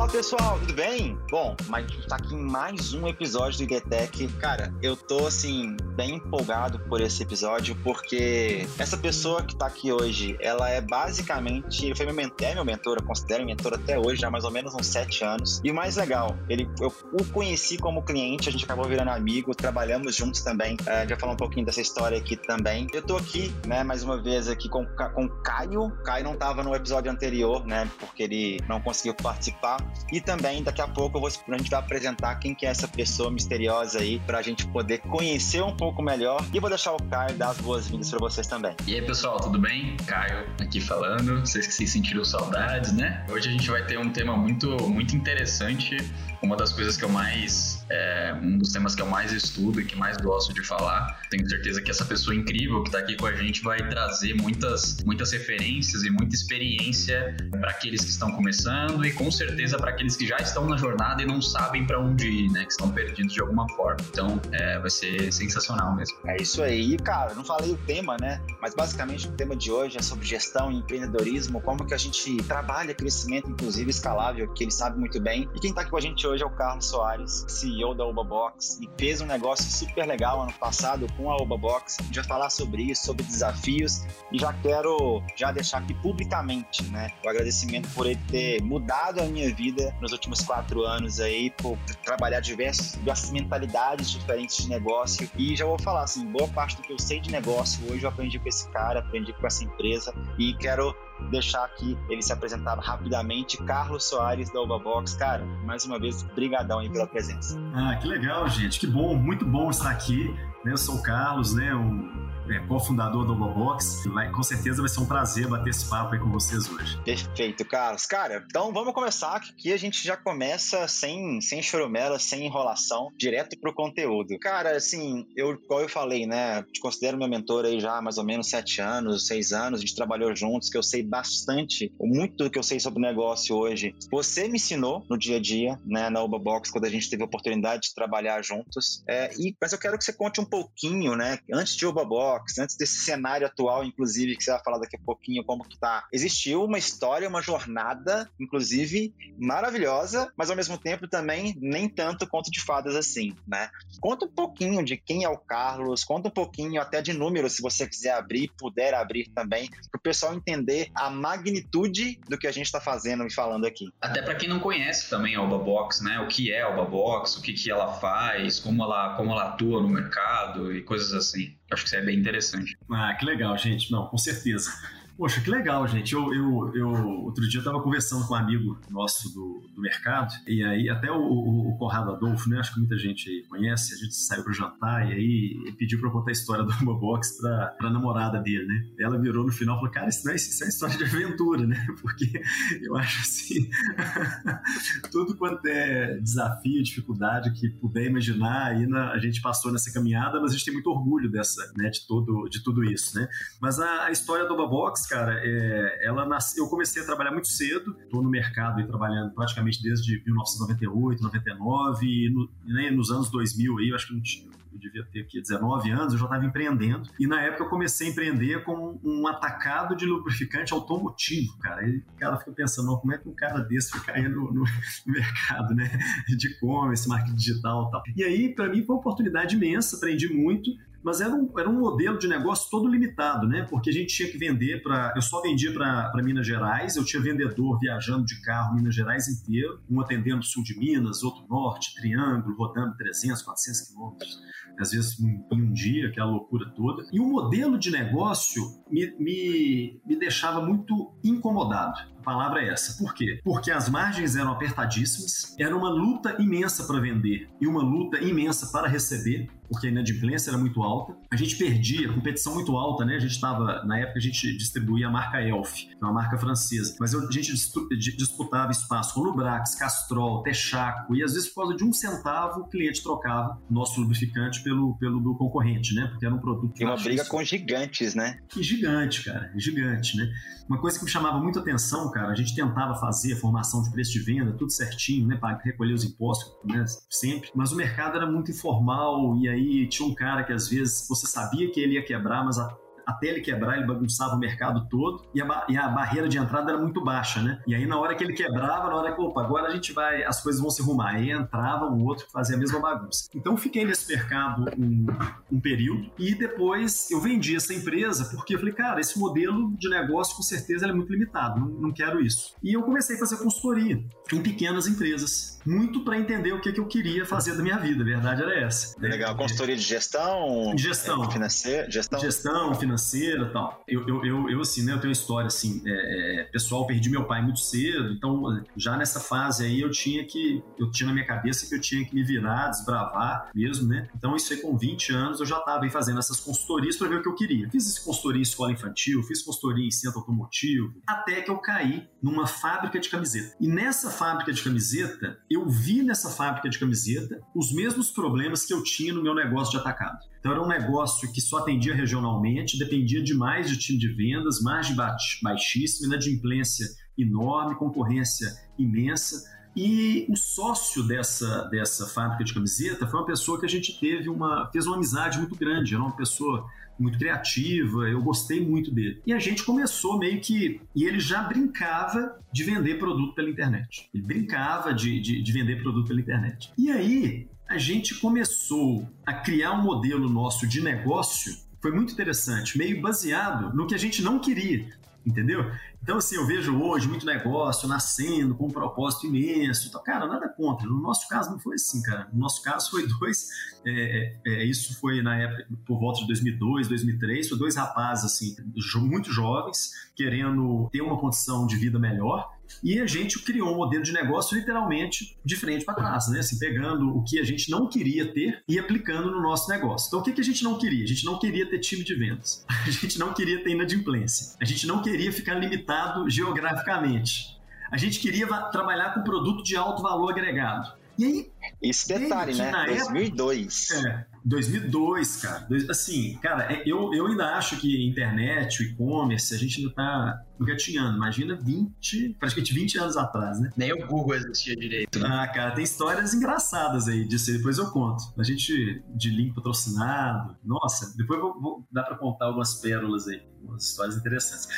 Fala pessoal, tudo bem? Bom, mas tá aqui em mais um episódio do IDTech. Cara, eu tô assim, bem empolgado por esse episódio, porque essa pessoa que tá aqui hoje, ela é basicamente. Foi meu mentor, é meu mentor, eu considero mentor até hoje, há mais ou menos uns sete anos. E o mais legal, ele, eu o conheci como cliente, a gente acabou virando amigo, trabalhamos juntos também. É, a gente vai falar um pouquinho dessa história aqui também. Eu tô aqui, né, mais uma vez aqui com, com o Caio. O Caio não tava no episódio anterior, né, porque ele não conseguiu participar. E também, daqui a pouco, eu vou, a gente vai apresentar quem que é essa pessoa misteriosa aí, pra gente poder conhecer um pouco melhor. E vou deixar o Caio dar as boas-vindas para vocês também. E aí, pessoal, tudo bem? Caio aqui falando. Vocês que se sentiram saudades, né? Hoje a gente vai ter um tema muito, muito interessante. Uma das coisas que eu mais. É, um dos temas que eu mais estudo e que mais gosto de falar. Tenho certeza que essa pessoa incrível que está aqui com a gente vai trazer muitas, muitas referências e muita experiência para aqueles que estão começando e com certeza para aqueles que já estão na jornada e não sabem para onde ir, né? Que estão perdidos de alguma forma. Então, é, vai ser sensacional mesmo. É isso aí, cara. Não falei o tema, né? Mas basicamente o tema de hoje é sobre gestão e empreendedorismo, como que a gente trabalha crescimento, inclusive escalável, que ele sabe muito bem. E quem está aqui com a gente hoje é o Carlos Soares, CEO da Box e fez um negócio super legal ano passado com a Box. A gente vai falar sobre isso, sobre desafios e já quero já deixar aqui publicamente, né, o agradecimento por ele ter mudado a minha vida nos últimos quatro anos aí, por trabalhar diversas, diversas mentalidades diferentes de negócio e já vou falar assim, boa parte do que eu sei de negócio hoje eu aprendi com esse cara, aprendi com essa empresa e quero deixar aqui ele se apresentar rapidamente. Carlos Soares da Box, cara, mais uma vez, brigadão aí pela presença. Ah, que legal, gente, que bom, muito bom estar aqui. Eu sou o Carlos, né, um é, cofundador do Box. Vai, com certeza vai ser um prazer bater esse papo aí com vocês hoje. Perfeito, Carlos. Cara, então vamos começar, que aqui a gente já começa sem, sem choromela, sem enrolação, direto pro conteúdo. Cara, assim, eu, igual eu falei, né, te considero meu mentor aí já há mais ou menos sete anos, seis anos, a gente trabalhou juntos, que eu sei bastante, muito do que eu sei sobre o negócio hoje. Você me ensinou no dia a dia, né, na Box, quando a gente teve a oportunidade de trabalhar juntos. É, e, mas eu quero que você conte um pouquinho, né, antes de Box antes desse cenário atual, inclusive, que você vai falar daqui a pouquinho como que tá. Existiu uma história, uma jornada, inclusive, maravilhosa, mas ao mesmo tempo também nem tanto conto de fadas assim, né? Conta um pouquinho de quem é o Carlos, conta um pouquinho até de números, se você quiser abrir, puder abrir também, para o pessoal entender a magnitude do que a gente está fazendo e falando aqui. Até para quem não conhece também a Alba Box, né? O que é a Alba Box, o que, que ela faz, como ela, como ela atua no mercado e coisas assim. Acho que isso é bem interessante. Ah, que legal, gente. Não, com certeza. Poxa, que legal, gente. Eu, eu, eu outro dia estava conversando com um amigo nosso do, do mercado, e aí até o, o, Conrado Adolfo, né? Acho que muita gente conhece, a gente saiu para jantar, e aí ele pediu para eu contar a história do Box para a namorada dele, né? Ela virou no final e falou: Cara, isso não é, isso é história de aventura, né? Porque eu acho assim, tudo quanto é desafio, dificuldade que puder imaginar, aí na, a gente passou nessa caminhada, mas a gente tem muito orgulho dessa, né? De, todo, de tudo isso, né? Mas a, a história do Box, cara, é, ela nasceu, eu comecei a trabalhar muito cedo, estou no mercado e trabalhando praticamente desde 1998, 99, e no, né, nos anos 2000 aí, eu acho que não tinha, eu devia ter aqui 19 anos, eu já estava empreendendo. E na época eu comecei a empreender com um atacado de lubrificante automotivo, cara. E o cara fica pensando, como é que um cara desse fica aí no, no mercado, né? De e-commerce, marketing digital e tal. E aí, para mim, foi uma oportunidade imensa, aprendi muito mas era um, era um modelo de negócio todo limitado, né? Porque a gente tinha que vender para. Eu só vendia para Minas Gerais, eu tinha vendedor viajando de carro Minas Gerais inteiro, um atendendo sul de Minas, outro norte, triângulo, rodando 300, 400 quilômetros, às vezes em, em um dia, aquela loucura toda. E o modelo de negócio me, me, me deixava muito incomodado. A palavra é essa. Por quê? Porque as margens eram apertadíssimas, era uma luta imensa para vender e uma luta imensa para receber, porque a inadimplência era muito alta. A gente perdia, competição muito alta, né? A gente estava, na época, a gente distribuía a marca Elf, que é uma marca francesa, mas a gente disputava espaço com Lubrax, Castrol, Texaco, e às vezes por causa de um centavo o cliente trocava nosso lubrificante pelo, pelo do concorrente, né? Porque era um produto. E uma briga com gigantes, né? Que gigante, cara, gigante, né? Uma coisa que me chamava muito atenção, cara, a gente tentava fazer a formação de preço de venda, tudo certinho, né, para recolher os impostos, né, sempre, mas o mercado era muito informal e aí tinha um cara que às vezes você sabia que ele ia quebrar, mas a até ele quebrar, ele bagunçava o mercado todo e a, e a barreira de entrada era muito baixa, né? E aí na hora que ele quebrava, na hora que, opa, agora a gente vai, as coisas vão se arrumar. Aí entrava um outro que fazia a mesma bagunça. Então fiquei nesse mercado um, um período e depois eu vendi essa empresa porque eu falei, cara, esse modelo de negócio com certeza é muito limitado, não, não quero isso. E eu comecei a fazer consultoria em pequenas empresas muito para entender o que, que eu queria fazer da minha vida. A verdade era essa. Legal. Consultoria de gestão? Gestão. É, financeira? Gestão? Gestão, financeira e tal. Eu, eu, eu, eu, assim, né, eu tenho uma história, assim, é, é, pessoal, perdi meu pai muito cedo, então já nessa fase aí eu tinha que, eu tinha na minha cabeça que eu tinha que me virar, desbravar mesmo, né? Então isso aí com 20 anos eu já estava aí fazendo essas consultorias para ver o que eu queria. Fiz consultoria em escola infantil, fiz consultoria em centro automotivo, até que eu caí numa fábrica de camiseta. E nessa fábrica de camiseta, eu vi nessa fábrica de camiseta os mesmos problemas que eu tinha no meu negócio de atacado. Então era um negócio que só atendia regionalmente, dependia demais de time de vendas, margem baixíssima, inadimplência enorme, concorrência imensa. E o sócio dessa, dessa fábrica de camiseta foi uma pessoa que a gente teve uma fez uma amizade muito grande, era uma pessoa muito criativa, eu gostei muito dele. E a gente começou meio que. E ele já brincava de vender produto pela internet. Ele brincava de, de, de vender produto pela internet. E aí a gente começou a criar um modelo nosso de negócio. Foi muito interessante, meio baseado no que a gente não queria entendeu? Então, assim, eu vejo hoje muito negócio nascendo com um propósito imenso. Então, cara, nada contra. No nosso caso não foi assim, cara. No nosso caso foi dois. É, é, isso foi na época, por volta de 2002, 2003. Foi dois rapazes, assim, muito jovens, querendo ter uma condição de vida melhor e a gente criou um modelo de negócio literalmente de frente para trás, né? Assim, pegando o que a gente não queria ter e aplicando no nosso negócio. Então, o que, que a gente não queria? A gente não queria ter time de vendas. A gente não queria ter inadimplência. A gente não queria ficar limitado geograficamente. A gente queria trabalhar com produto de alto valor agregado. E aí. Esse detalhe, né? 2002. Época, é, 2002, cara. Assim, cara, é, eu, eu ainda acho que internet, o e-commerce, a gente ainda tá engatinhando. Imagina 20, praticamente 20 anos atrás, né? Nem o Google existia direito, né? Ah, cara, tem histórias engraçadas aí disso. Depois eu conto. A gente, de link patrocinado. Nossa, depois vou, vou dar pra contar algumas pérolas aí. Umas histórias interessantes.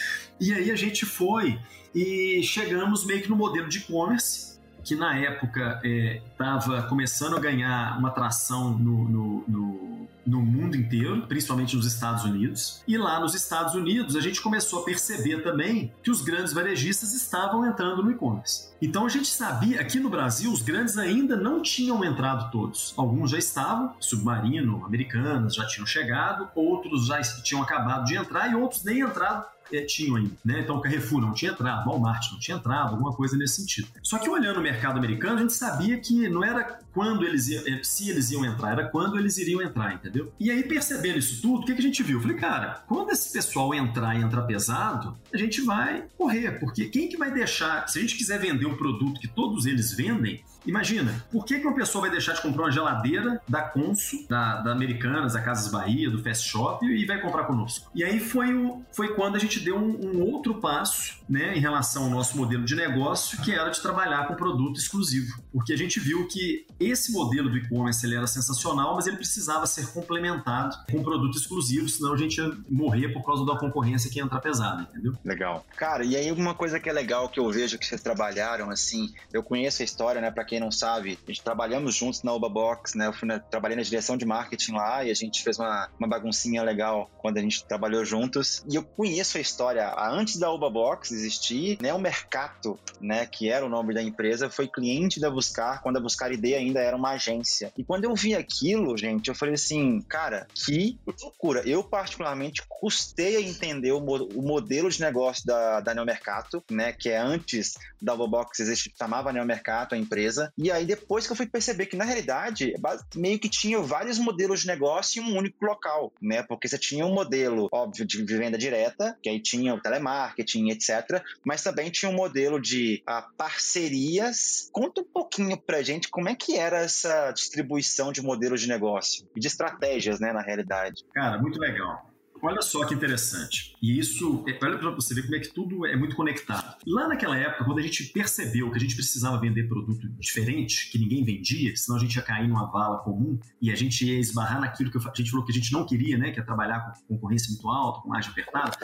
E aí a gente foi e chegamos meio que no modelo de e-commerce que na época estava é, começando a ganhar uma atração no, no, no, no, mundo inteiro, principalmente nos Estados Unidos. E lá nos Estados Unidos a gente começou a perceber também que os grandes varejistas estavam entrando no e-commerce. Então a gente sabia, aqui no Brasil, os grandes ainda não tinham entrado todos. Alguns já estavam, Submarino, Americanas já tinham chegado, outros já tinham acabado de entrar e outros nem entraram tinham ainda. Né? Então, o Carrefour não tinha entrado, Walmart não tinha entrado, alguma coisa nesse sentido. Só que olhando o mercado americano, a gente sabia que não era quando eles iam, é, se eles iam entrar, era quando eles iriam entrar, entendeu? E aí, percebendo isso tudo, o que, que a gente viu? Eu falei, cara, quando esse pessoal entrar e entrar pesado, a gente vai correr, porque quem que vai deixar, se a gente quiser vender um produto que todos eles vendem, Imagina, por que, que uma pessoa vai deixar de comprar uma geladeira da Consul, da, da Americanas, da Casas Bahia, do Fast Shop e vai comprar conosco? E aí foi, o, foi quando a gente deu um, um outro passo né, em relação ao nosso modelo de negócio, que era de trabalhar com produto exclusivo. Porque a gente viu que esse modelo do e-commerce ele era sensacional, mas ele precisava ser complementado com produto exclusivo, senão a gente ia morrer por causa da concorrência que ia entrar pesada, entendeu? Legal. Cara, e aí uma coisa que é legal que eu vejo que vocês trabalharam, assim, eu conheço a história, né, para quem não sabe, a gente trabalhamos juntos na Uba Box, né, eu fui na, trabalhei na direção de marketing lá e a gente fez uma, uma baguncinha legal quando a gente trabalhou juntos. E eu conheço a história, antes da Uba Box existir, né, o Mercato, né, que era o nome da empresa, foi cliente da Buscar, quando a Buscar ID ainda era uma agência. E quando eu vi aquilo, gente, eu falei assim, cara, que loucura. Eu, particularmente, custei a entender o, mo o modelo de negócio da, da Neomercato, né, que é antes da Bobox existir, chamava Neomercato a empresa. E aí, depois que eu fui perceber que, na realidade, meio que tinha vários modelos de negócio em um único local, né, porque você tinha um modelo, óbvio, de venda direta, que aí tinha o telemarketing, etc., mas também tinha um modelo de ah, parcerias. Conta um pouquinho pra gente como é que era essa distribuição de modelos de negócio e de estratégias, né, na realidade. Cara, muito legal. Olha só que interessante. E isso, é, olha para você ver como é que tudo é muito conectado. Lá naquela época, quando a gente percebeu que a gente precisava vender produto diferente, que ninguém vendia, senão a gente ia cair numa vala comum e a gente ia esbarrar naquilo que a gente falou que a gente não queria, né, que é trabalhar com concorrência muito alta, com margem apertada,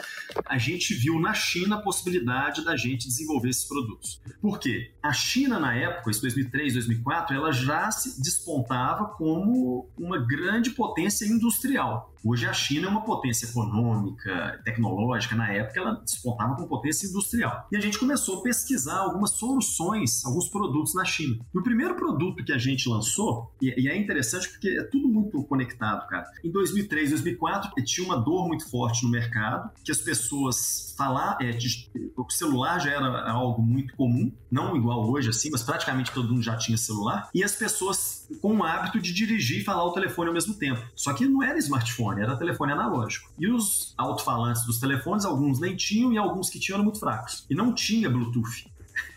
a gente viu na China a possibilidade da gente desenvolver esses produtos. Por quê? A China, na época, em 2003, 2004, ela já se despontava como uma grande potência industrial. Hoje a China é uma potência econômica, tecnológica, na época ela despontava com potência industrial. E a gente começou a pesquisar algumas soluções, alguns produtos na China. E o primeiro produto que a gente lançou, e é interessante porque é tudo muito conectado, cara. Em 2003, 2004, tinha uma dor muito forte no mercado, que as pessoas falar, é, o celular já era algo muito comum, não igual hoje assim, mas praticamente todo mundo já tinha celular, e as pessoas com o hábito de dirigir e falar o telefone ao mesmo tempo. Só que não era smartphone era telefone analógico. E os alto-falantes dos telefones, alguns nem tinham e alguns que tinham eram muito fracos. E não tinha Bluetooth.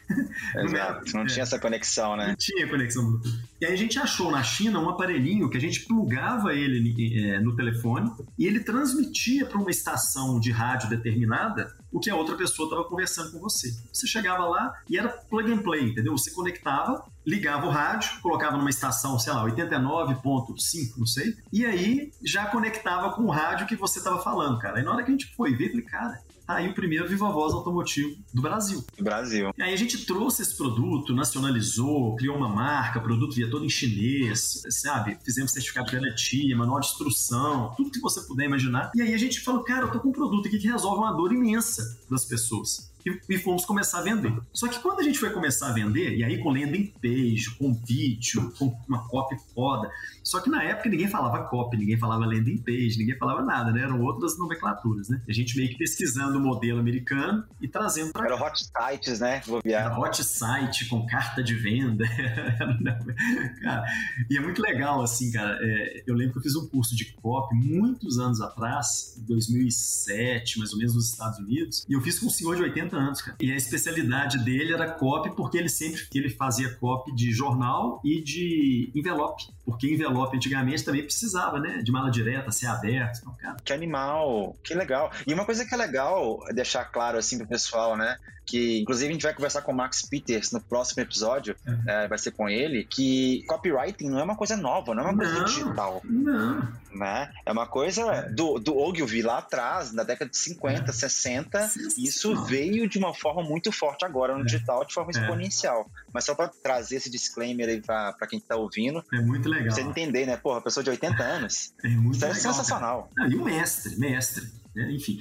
Exato, não tinha essa conexão, né? Não tinha conexão Bluetooth. E aí a gente achou na China um aparelhinho que a gente plugava ele é, no telefone e ele transmitia para uma estação de rádio determinada o que a outra pessoa estava conversando com você. Você chegava lá e era plug and play, entendeu? Você conectava, ligava o rádio, colocava numa estação, sei lá, 89.5, não sei, e aí já conectava com o rádio que você estava falando, cara. Aí na hora que a gente foi ver, falei, cara, aí o primeiro Viva Voz automotivo do Brasil. Brasil. E aí a gente trouxe esse produto, nacionalizou, criou uma marca, produto via todo em chinês, sabe? Fizemos certificado de garantia, manual de instrução, tudo que você puder imaginar. E aí a gente falou, cara, eu tô com um produto aqui que resolve uma dor imensa das pessoas e, fomos começar a vender. Só que quando a gente foi começar a vender, e aí com landing page, com vídeo, com uma copy foda, só que na época ninguém falava copy, ninguém falava landing page, ninguém falava nada, né? Eram outras nomenclaturas, né? A gente meio que pesquisando o modelo americano e trazendo para Era hot sites, né? Era hot site com carta de venda. cara, e é muito legal, assim, cara. É, eu lembro que eu fiz um curso de copy muitos anos atrás, em 2007, mais ou menos, nos Estados Unidos, e eu fiz com um senhor de 80 anos, cara. E a especialidade dele era copy, porque ele sempre ele fazia copy de jornal e de envelope. Porque envelope antigamente também precisava, né? De mala direta, ser aberto. Então, cara. Que animal, que legal. E uma coisa que é legal deixar claro assim pro pessoal, né? Que inclusive a gente vai conversar com o Max Peters no próximo episódio, uhum. é, vai ser com ele, que copywriting não é uma coisa nova, não é uma coisa digital. Não. Né? É uma coisa é. do, do Ogilvy lá atrás, na década de 50, é. 60, isso veio de uma forma muito forte agora no é. digital, de forma é. exponencial. Mas só para trazer esse disclaimer aí para quem tá ouvindo. É muito legal. Pra você entender, né? Porra, pessoa de 80 anos. É muito isso legal, é sensacional. Ah, e o mestre, mestre. Né? Enfim.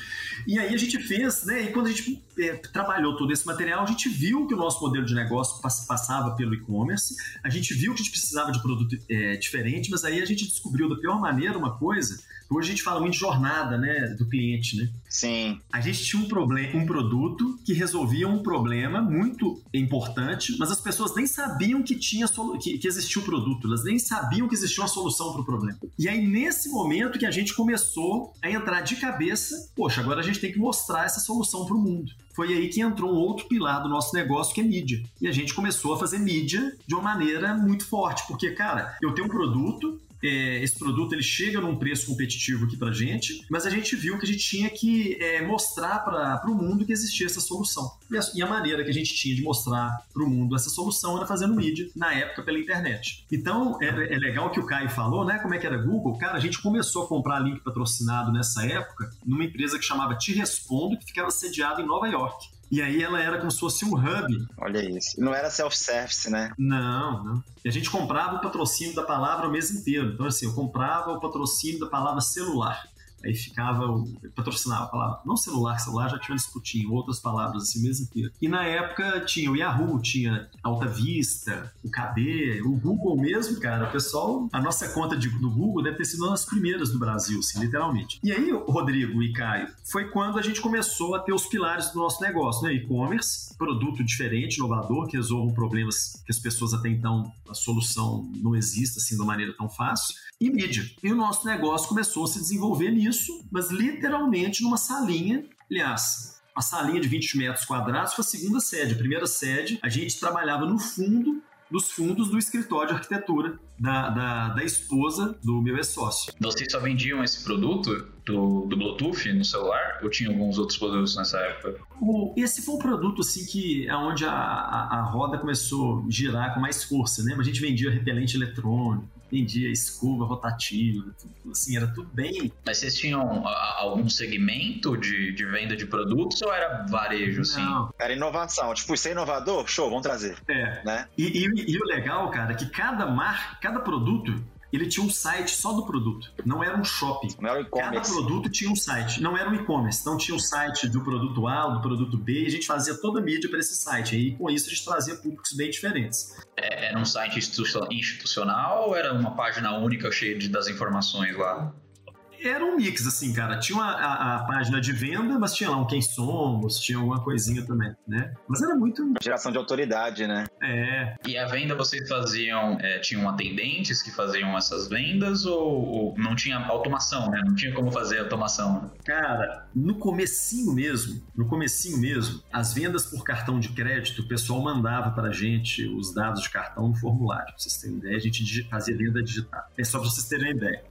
E aí a gente fez, né? E quando a gente é, trabalhou todo esse material, a gente viu que o nosso modelo de negócio passava pelo e-commerce, a gente viu que a gente precisava de produto é, diferente, mas aí a gente descobriu da pior maneira uma coisa Hoje a gente fala muito de jornada, né, do cliente, né? Sim. A gente tinha um problema, um produto que resolvia um problema muito importante, mas as pessoas nem sabiam que tinha que, que existia o um produto, elas nem sabiam que existia uma solução para o problema. E aí nesse momento que a gente começou a entrar de cabeça, poxa, agora a gente tem que mostrar essa solução para o mundo foi aí que entrou um outro pilar do nosso negócio, que é mídia. E a gente começou a fazer mídia de uma maneira muito forte, porque, cara, eu tenho um produto, é, esse produto ele chega num preço competitivo aqui para gente, mas a gente viu que a gente tinha que é, mostrar para o mundo que existia essa solução. E a, e a, maneira que a gente tinha de mostrar para o mundo essa solução era fazendo mídia, na época pela internet. Então é, é legal que o Caio falou, né? Como é que era Google? Cara, a gente começou a comprar link patrocinado nessa época numa empresa que chamava Te Respondo, que ficava sediada em Nova York. E aí ela era como se fosse um hub. Olha isso. Não era self-service, né? Não, não. E a gente comprava o patrocínio da palavra o mês inteiro. Então, assim, eu comprava o patrocínio da palavra celular. Aí ficava, patrocinava a palavra, não celular, celular já tinha discutido, outras palavras assim mesmo inteiro. E na época tinha o Yahoo, tinha Alta Vista, o KD, o Google mesmo, cara, o pessoal, a nossa conta de, do Google deve ter sido uma das primeiras do Brasil, assim, literalmente. E aí, Rodrigo e Caio, foi quando a gente começou a ter os pilares do nosso negócio, né? E-commerce, produto diferente, inovador, que resolve problemas que as pessoas até então, a solução não existe assim de uma maneira tão fácil e mídia. E o nosso negócio começou a se desenvolver nisso, mas literalmente numa salinha. Aliás, a salinha de 20 metros quadrados foi a segunda sede. A primeira sede, a gente trabalhava no fundo dos fundos do escritório de arquitetura da, da, da esposa do meu ex-sócio. Vocês só vendiam esse produto do, do Bluetooth no celular ou tinha alguns outros produtos nessa época? O, esse foi um produto assim que é onde a, a, a roda começou a girar com mais força, né? A gente vendia repelente eletrônico, vendia escova rotativa, tudo, assim, era tudo bem. Mas vocês tinham algum segmento de, de venda de produtos ou era varejo, assim? Não. Era inovação. Tipo, ser inovador? Show, vamos trazer. É. Né? E, e, e o legal, cara, é que cada marca, cada produto ele tinha um site só do produto. Não era um shopping. Não era um Cada produto tinha um site. Não era um e-commerce. Então tinha o um site do produto A, do produto B, e a gente fazia toda a mídia para esse site. E com isso a gente trazia públicos bem diferentes. É, era um site institucional ou era uma página única cheia de, das informações lá? Era um mix, assim, cara. Tinha uma, a, a, página de venda, mas tinha lá um quem somos, tinha alguma coisinha também, né? Mas era muito. Geração de autoridade, né? É. E a venda vocês faziam, é, tinham atendentes que faziam essas vendas ou, ou, não tinha automação, né? Não tinha como fazer automação? Cara, no comecinho mesmo, no comecinho mesmo, as vendas por cartão de crédito, o pessoal mandava pra gente os dados de cartão no formulário. Pra vocês terem ideia, a gente fazia venda digital. É só pra vocês terem ideia.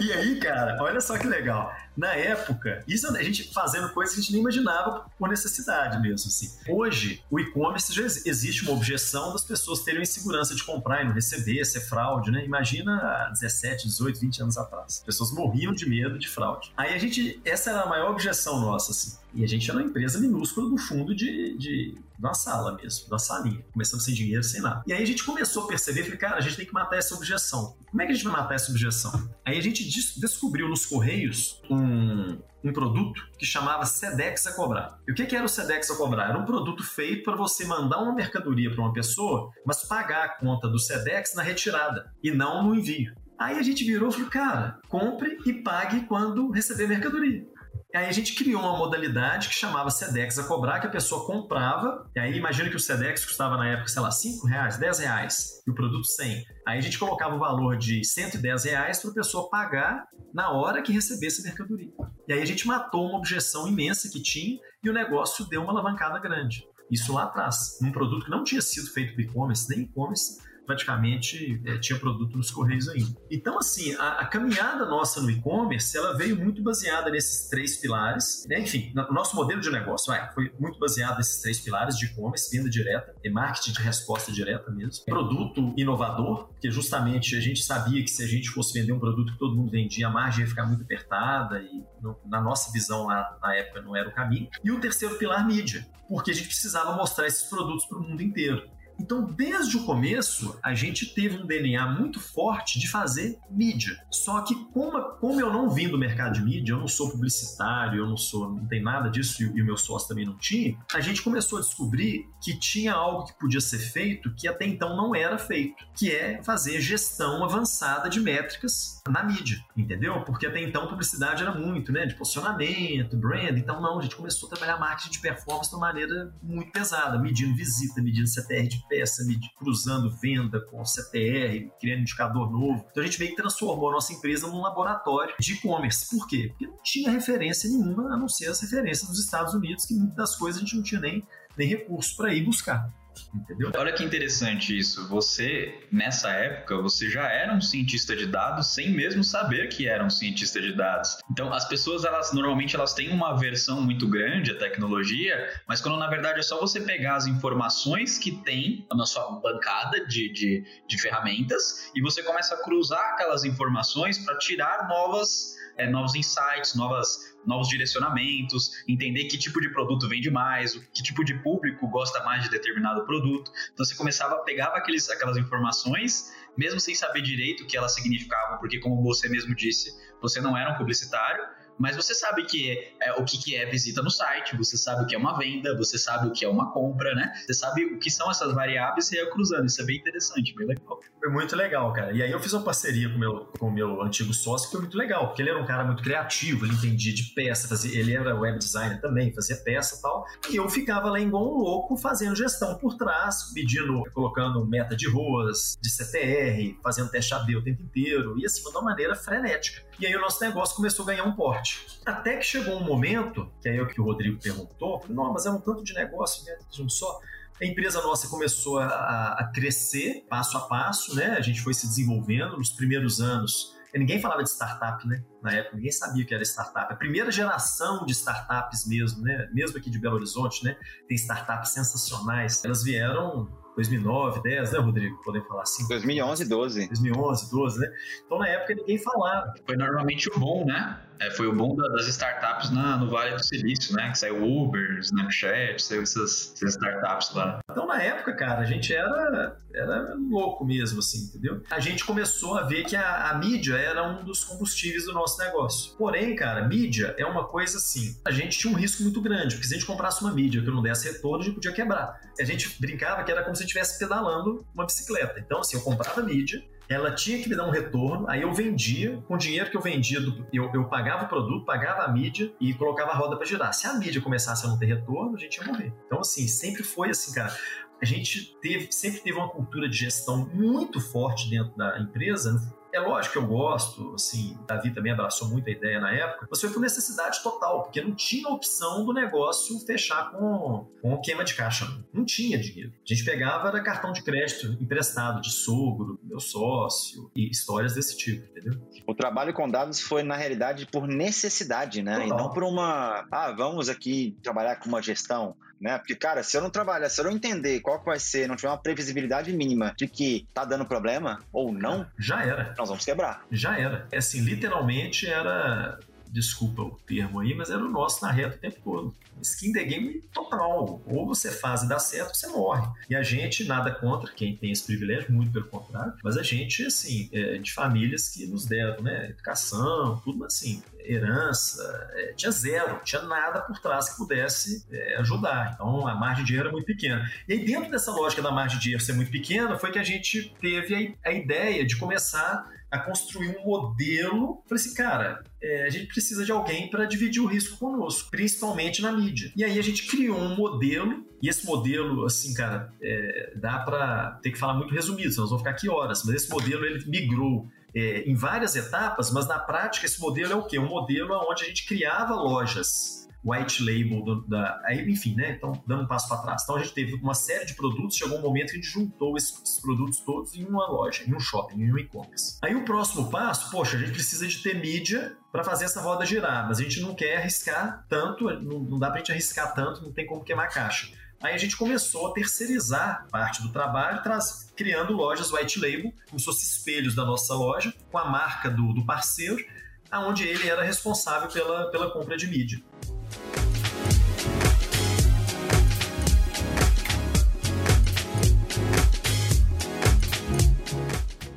e aí, cara, olha só que legal. Na época, isso a gente fazendo coisas que a gente nem imaginava por necessidade mesmo, assim. Hoje, o e-commerce já existe uma objeção das pessoas terem insegurança de comprar e não receber, ser fraude, né? Imagina há 17, 18, 20 anos atrás. As pessoas morriam de medo de fraude. Aí a gente, essa era a maior objeção nossa, assim. E a gente era uma empresa minúscula do fundo de, de, uma sala mesmo, da salinha. Começamos sem dinheiro, sem nada. E aí a gente começou a perceber, falei, cara, a gente tem que matar essa objeção. Como é que a gente vai matar essa objeção? Aí a gente descobriu nos Correios um, um produto que chamava Sedex a cobrar. E o que, que era o Sedex a cobrar? Era um produto feito para você mandar uma mercadoria para uma pessoa, mas pagar a conta do Sedex na retirada e não no envio. Aí a gente virou e falou, cara, compre e pague quando receber mercadoria. Aí a gente criou uma modalidade que chamava Sedex a cobrar, que a pessoa comprava, e aí imagina que o Sedex custava na época, sei lá, 5 reais, 10 reais, e o produto 100. Aí a gente colocava o valor de 110 reais para a pessoa pagar na hora que recebesse a mercadoria. E aí a gente matou uma objeção imensa que tinha e o negócio deu uma alavancada grande. Isso lá atrás, um produto que não tinha sido feito para e-commerce, nem e-commerce, praticamente é, tinha produto nos correios ainda. Então, assim, a, a caminhada nossa no e-commerce, ela veio muito baseada nesses três pilares. Né? Enfim, o nosso modelo de negócio vai, foi muito baseado nesses três pilares de e-commerce, venda direta, e marketing de resposta direta mesmo. Produto inovador, porque justamente a gente sabia que se a gente fosse vender um produto que todo mundo vendia, a margem ia ficar muito apertada e no, na nossa visão lá na época não era o caminho. E o terceiro pilar, mídia, porque a gente precisava mostrar esses produtos para o mundo inteiro. Então, desde o começo, a gente teve um DNA muito forte de fazer mídia. Só que, como, como eu não vim do mercado de mídia, eu não sou publicitário, eu não sou, não tem nada disso e, e o meu sócio também não tinha, a gente começou a descobrir que tinha algo que podia ser feito que até então não era feito, que é fazer gestão avançada de métricas na mídia, entendeu? Porque até então publicidade era muito, né, de posicionamento, brand, então não, a gente começou a trabalhar marketing de performance de uma maneira muito pesada, medindo visita, medindo CTR de peça, cruzando venda com CTR, criando indicador novo. Então a gente meio que transformou a nossa empresa num laboratório de e-commerce. Por quê? Porque não tinha referência nenhuma a não ser as referências dos Estados Unidos, que muitas das coisas a gente não tinha nem, nem recurso para ir buscar. Entendeu? Olha que interessante isso. Você, nessa época, você já era um cientista de dados sem mesmo saber que era um cientista de dados. Então, as pessoas, elas normalmente elas têm uma aversão muito grande à tecnologia, mas quando na verdade é só você pegar as informações que tem na sua bancada de, de, de ferramentas e você começa a cruzar aquelas informações para tirar novas é, novos insights, novas, novos direcionamentos, entender que tipo de produto vende mais, que tipo de público gosta mais de determinado produto. Então você começava, pegava aqueles, aquelas informações, mesmo sem saber direito o que elas significavam, porque como você mesmo disse, você não era um publicitário, mas você sabe que é, o que, que é visita no site, você sabe o que é uma venda, você sabe o que é uma compra, né? Você sabe o que são essas variáveis e ia cruzando. Isso é bem interessante, bem legal. Foi muito legal, cara. E aí eu fiz uma parceria com meu, o com meu antigo sócio, que foi muito legal, porque ele era um cara muito criativo, ele entendia de peça, fazia, ele era web designer também, fazia peça e tal. E eu ficava lá igual um louco fazendo gestão por trás, pedindo, colocando meta de ruas, de CTR, fazendo teste AB o tempo inteiro, e assim, de uma maneira frenética. E aí o nosso negócio começou a ganhar um porte. Até que chegou um momento, que aí é o que o Rodrigo perguntou, não, mas é um tanto de negócio dentro de um só. A empresa nossa começou a, a crescer passo a passo, né? A gente foi se desenvolvendo nos primeiros anos. Ninguém falava de startup, né? Na época, ninguém sabia o que era startup. A primeira geração de startups mesmo, né? Mesmo aqui de Belo Horizonte, né? Tem startups sensacionais. Elas vieram 2009, 10, né, Rodrigo? Podem falar assim. 2011, 12. 2011, 12, né? Então, na época, ninguém falava. Foi normalmente o bom, né? É, foi o bom das startups na, no Vale do Silício, né? Que saiu Uber, Snapchat, saiu essas, essas, startups lá. Então, na época, cara, a gente era, era louco mesmo, assim, entendeu? A gente começou a ver que a, a mídia era um dos combustíveis do nosso negócio. Porém, cara, mídia é uma coisa assim. A gente tinha um risco muito grande, porque se a gente comprasse uma mídia que não desse retorno, a gente podia quebrar. A gente brincava que era como se estivesse pedalando uma bicicleta. Então, assim, eu comprava mídia, ela tinha que me dar um retorno, aí eu vendia, com o dinheiro que eu vendia, eu, eu pagava o produto, pagava a mídia e colocava a roda para girar. Se a mídia começasse a não ter retorno, a gente ia morrer. Então, assim, sempre foi assim, cara. A gente teve, sempre teve uma cultura de gestão muito forte dentro da empresa, é lógico que eu gosto, assim, Davi também abraçou muito a ideia na época, mas foi por necessidade total, porque não tinha opção do negócio fechar com, com queima de caixa. Não tinha dinheiro. A gente pegava era cartão de crédito emprestado de sogro, meu sócio, e histórias desse tipo, entendeu? O trabalho com dados foi, na realidade, por necessidade, né? Total. E não por uma. Ah, vamos aqui trabalhar com uma gestão né? Porque, cara, se eu não trabalhar, se eu não entender qual que vai ser, não tiver uma previsibilidade mínima de que tá dando problema ou não, já era. Nós vamos quebrar. Já era. É assim, literalmente era desculpa o termo aí, mas era o nosso na reta o tempo todo. Skin the game total. Ou você faz e dá certo, ou você morre. E a gente, nada contra quem tem esse privilégio, muito pelo contrário, mas a gente, assim, é de famílias que nos deram, né, educação, tudo assim, herança, é, tinha zero, tinha nada por trás que pudesse é, ajudar. Então a margem de erro era muito pequena. E aí, dentro dessa lógica da margem de erro ser muito pequena, foi que a gente teve a, a ideia de começar a construir um modelo. Falei assim, cara, é, a gente precisa de alguém para dividir o risco conosco, principalmente na mídia. E aí a gente criou um modelo, e esse modelo, assim, cara, é, dá para ter que falar muito resumido, senão nós vamos ficar aqui horas, mas esse modelo ele migrou é, em várias etapas, mas na prática esse modelo é o quê? Um modelo onde a gente criava lojas white label do, da. Enfim, né? Então, dando um passo para trás. Então, a gente teve uma série de produtos, chegou um momento que a gente juntou esses produtos todos em uma loja, em um shopping, em um e-commerce. Aí, o próximo passo, poxa, a gente precisa de ter mídia para fazer essa roda girar, mas a gente não quer arriscar tanto, não, não dá para a gente arriscar tanto, não tem como queimar caixa. Aí a gente começou a terceirizar parte do trabalho, traz, criando lojas white label, como se fossem espelhos da nossa loja, com a marca do, do parceiro, aonde ele era responsável pela, pela compra de mídia.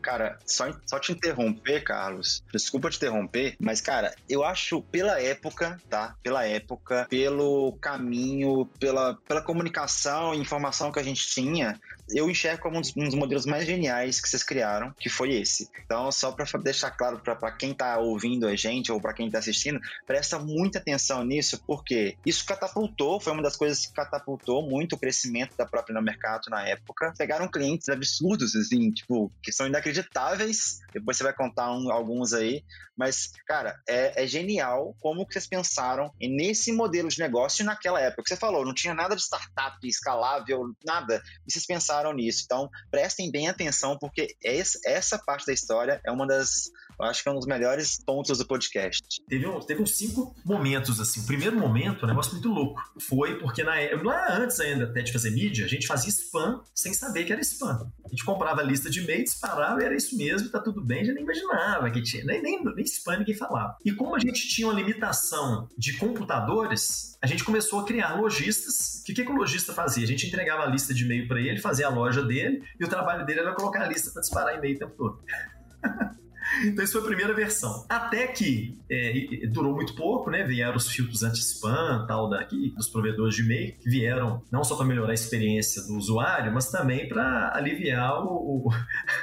Cara, só, só te interromper, Carlos. Desculpa te interromper, mas, cara, eu acho pela época, tá? Pela época, pelo caminho, pela, pela comunicação e informação que a gente tinha, eu enxergo como um dos, um dos, modelos mais geniais que vocês criaram, que foi esse. Então, só para deixar claro para quem tá ouvindo a gente ou para quem tá assistindo, presta muita atenção nisso, porque isso catapultou, foi uma das coisas que catapultou muito o crescimento da própria mercado na época. Pegaram clientes absurdos, assim, tipo, que são inacreditáveis. Depois você vai contar um, alguns aí. Mas, cara, é, é, genial como que vocês pensaram nesse modelo de negócio naquela época. Você falou, não tinha nada de startup escalável, nada. E vocês pensaram nisso. Então, prestem bem atenção, porque essa parte da história é uma das eu acho que é um dos melhores pontos do podcast. Teve, um, teve uns cinco momentos, assim. O primeiro momento, um negócio muito louco. Foi porque na, lá antes ainda até de fazer mídia, a gente fazia spam sem saber que era spam. A gente comprava a lista de e-mails, parava era isso mesmo, tá tudo bem, já nem imaginava que tinha. Nem, nem, nem spam ninguém falava. E como a gente tinha uma limitação de computadores, a gente começou a criar lojistas. O que, que, que o lojista fazia? A gente entregava a lista de e-mail para ele, fazia a loja dele, e o trabalho dele era colocar a lista para disparar e-mail o tempo todo. Então, isso foi a primeira versão. Até que é, durou muito pouco, né? Vieram os filtros anti-spam, tal, daqui, dos provedores de e-mail, que vieram não só para melhorar a experiência do usuário, mas também para aliviar o, o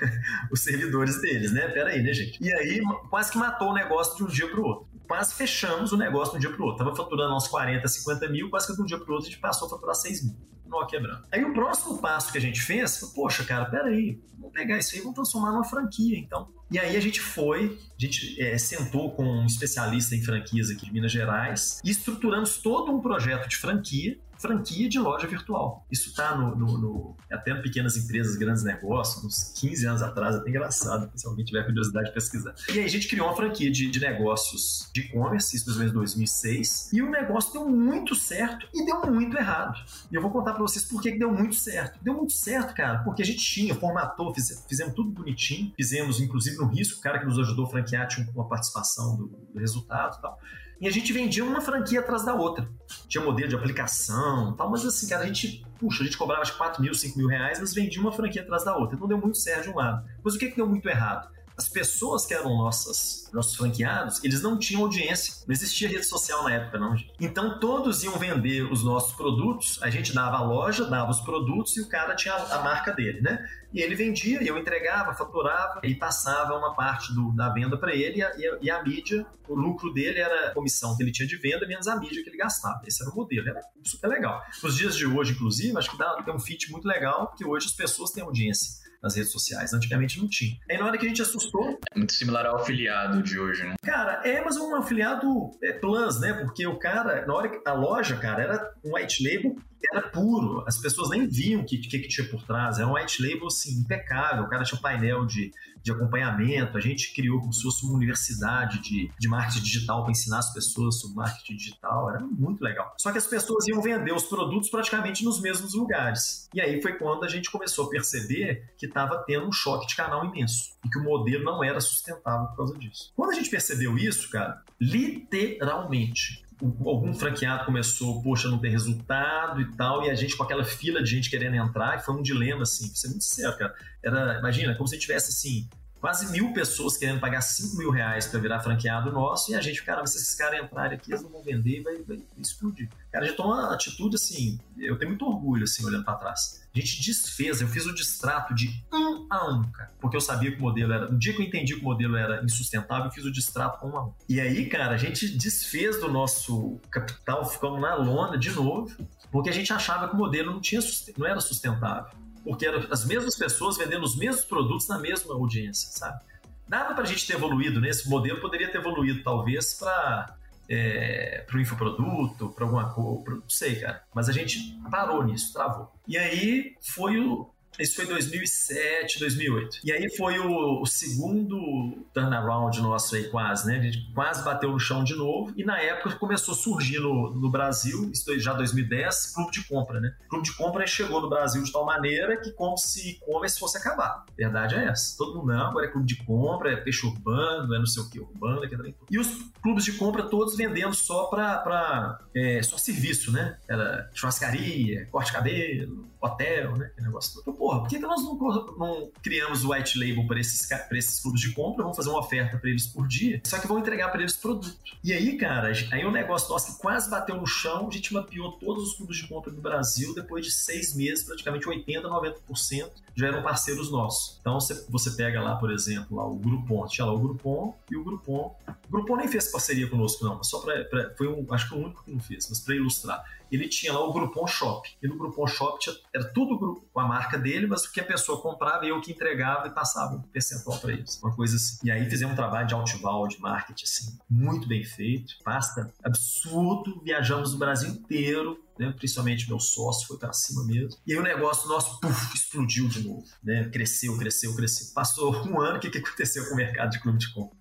os servidores deles, né? Pera aí, né, gente? E aí, quase que matou o negócio de um dia para o outro quase fechamos o negócio de um dia para o outro. Tava faturando uns 40, 50 mil, quase que de um dia para o outro a gente passou a faturar 6 mil. Nó quebrando. Aí o próximo passo que a gente fez foi, poxa, cara, peraí, vamos pegar isso aí e vamos transformar numa franquia, então. E aí a gente foi, a gente é, sentou com um especialista em franquias aqui de Minas Gerais e estruturamos todo um projeto de franquia. Franquia de loja virtual. Isso está no, no, no, até em pequenas empresas, grandes negócios, uns 15 anos atrás, até engraçado, se alguém tiver curiosidade de pesquisar. E aí a gente criou uma franquia de, de negócios de e-commerce, isso em 2006, e o negócio deu muito certo e deu muito errado. E eu vou contar para vocês por que deu muito certo. Deu muito certo, cara, porque a gente tinha, formatou, fiz, fizemos tudo bonitinho, fizemos inclusive no risco, o cara que nos ajudou a franquear tinha uma participação do, do resultado e tal. E a gente vendia uma franquia atrás da outra. Tinha modelo de aplicação tal, mas assim, cara, a gente, puxa, a gente cobrava acho 4 mil, 5 mil reais, mas vendia uma franquia atrás da outra. Então deu muito certo de um lado. Mas o que, que deu muito errado? As pessoas que eram nossas, nossos franqueados, eles não tinham audiência. Não existia rede social na época, não, gente. Então todos iam vender os nossos produtos, a gente dava a loja, dava os produtos e o cara tinha a marca dele, né? E ele vendia, e eu entregava, faturava e passava uma parte do, da venda para ele e a, e, a, e a, mídia, o lucro dele era a comissão que ele tinha de venda menos a mídia que ele gastava. Esse era o modelo, era super legal. Nos dias de hoje, inclusive, acho que dá, tem um fit muito legal, porque hoje as pessoas têm audiência nas redes sociais. Antigamente não tinha. Aí na hora que a gente assustou. É muito similar ao afiliado de hoje, né? Cara, é, mas um afiliado é plus, né? Porque o cara, na hora que a loja, cara, era um white label era puro, as pessoas nem viam o que, que, que, tinha por trás, era um white label assim, impecável, o cara tinha um painel de, de acompanhamento, a gente criou como se fosse uma universidade de, de marketing digital para ensinar as pessoas sobre marketing digital, era muito legal. Só que as pessoas iam vender os produtos praticamente nos mesmos lugares. E aí foi quando a gente começou a perceber que estava tendo um choque de canal imenso e que o modelo não era sustentável por causa disso. Quando a gente percebeu isso, cara, literalmente algum franqueado começou, poxa, não tem resultado e tal, e a gente com aquela fila de gente querendo entrar, e foi um dilema, assim, pra ser muito sincero, cara. Era, imagina, como se tivesse, assim, quase mil pessoas querendo pagar 5 mil reais para virar franqueado nosso, e a gente, cara, se esses caras entrarem aqui, eles não vão vender, vai, vai explodir. Cara, a gente toma uma atitude, assim, eu tenho muito orgulho, assim, olhando para trás. A gente desfez, eu fiz o distrato de um a um, cara. Porque eu sabia que o modelo era. No dia que eu entendi que o modelo era insustentável, eu fiz o distrato um a um. E aí, cara, a gente desfez do nosso capital, ficamos na lona de novo, porque a gente achava que o modelo não, tinha, não era sustentável. Porque eram as mesmas pessoas vendendo os mesmos produtos na mesma audiência, sabe? Dava pra gente ter evoluído nesse modelo, poderia ter evoluído talvez para é, para o infoproduto, para alguma coisa, não sei, cara. Mas a gente parou nisso, travou. E aí foi o, isso foi 2007, 2008. E aí foi o, o, segundo turnaround nosso aí, quase, né? A gente quase bateu no chão de novo. E na época começou a surgir no, no Brasil, isso já 2010, clube de compra, né? Clube de compra chegou no Brasil de tal maneira que como se e-commerce fosse acabar. Verdade é essa. Todo mundo, não, agora é clube de compra, é peixe urbano, é não sei o que, urbano, é que E os clubes de compra todos vendendo só para é, só serviço, né? Era churrascaria, corte cabelo, hotel, né? Que negócio todo. Porra, por que, nós não, não criamos o white label para esses, esses clubes de compra? Vamos fazer uma oferta para eles por dia, só que vão entregar para eles produto. E aí, cara, aí o um negócio nosso que quase bateu no chão, a gente mapeou todos os clubes de compra do Brasil, depois de seis meses, praticamente 80%, 90% já eram parceiros nossos. Então você, você pega lá, por exemplo, lá o Groupon, tinha lá o Groupon e o Groupon. O Groupon nem fez parceria conosco, não, mas só para. Foi um, acho que o único que não fez, mas para ilustrar ele tinha lá o Groupon Shop. E no Groupon Shop tinha, era tudo com a marca dele, mas o que a pessoa comprava, eu que entregava e passava um percentual para eles. Uma coisa assim. E aí fizemos um trabalho de outbound, de marketing, assim, muito bem feito. Pasta absurdo. Viajamos o Brasil inteiro né? principalmente meu sócio foi para cima mesmo. E aí o negócio nosso puff, explodiu de novo, né? Cresceu, cresceu, cresceu. Passou um ano, o que, que aconteceu com o mercado de clube de compra?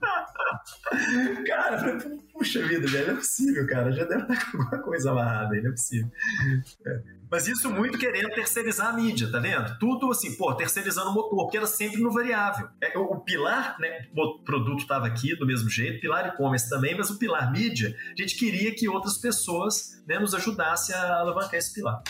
Cara, puxa vida, velho, não é possível, cara. Já deve estar com alguma coisa amarrada aí, não é possível. É. Mas isso muito querendo terceirizar a mídia, tá vendo? Tudo assim, pô, terceirizando o motor, porque era sempre no variável. É, o pilar, né, o produto estava aqui do mesmo jeito, pilar e-commerce também, mas o pilar mídia, a gente queria que outras pessoas né, nos ajudassem a alavancar esse pilar.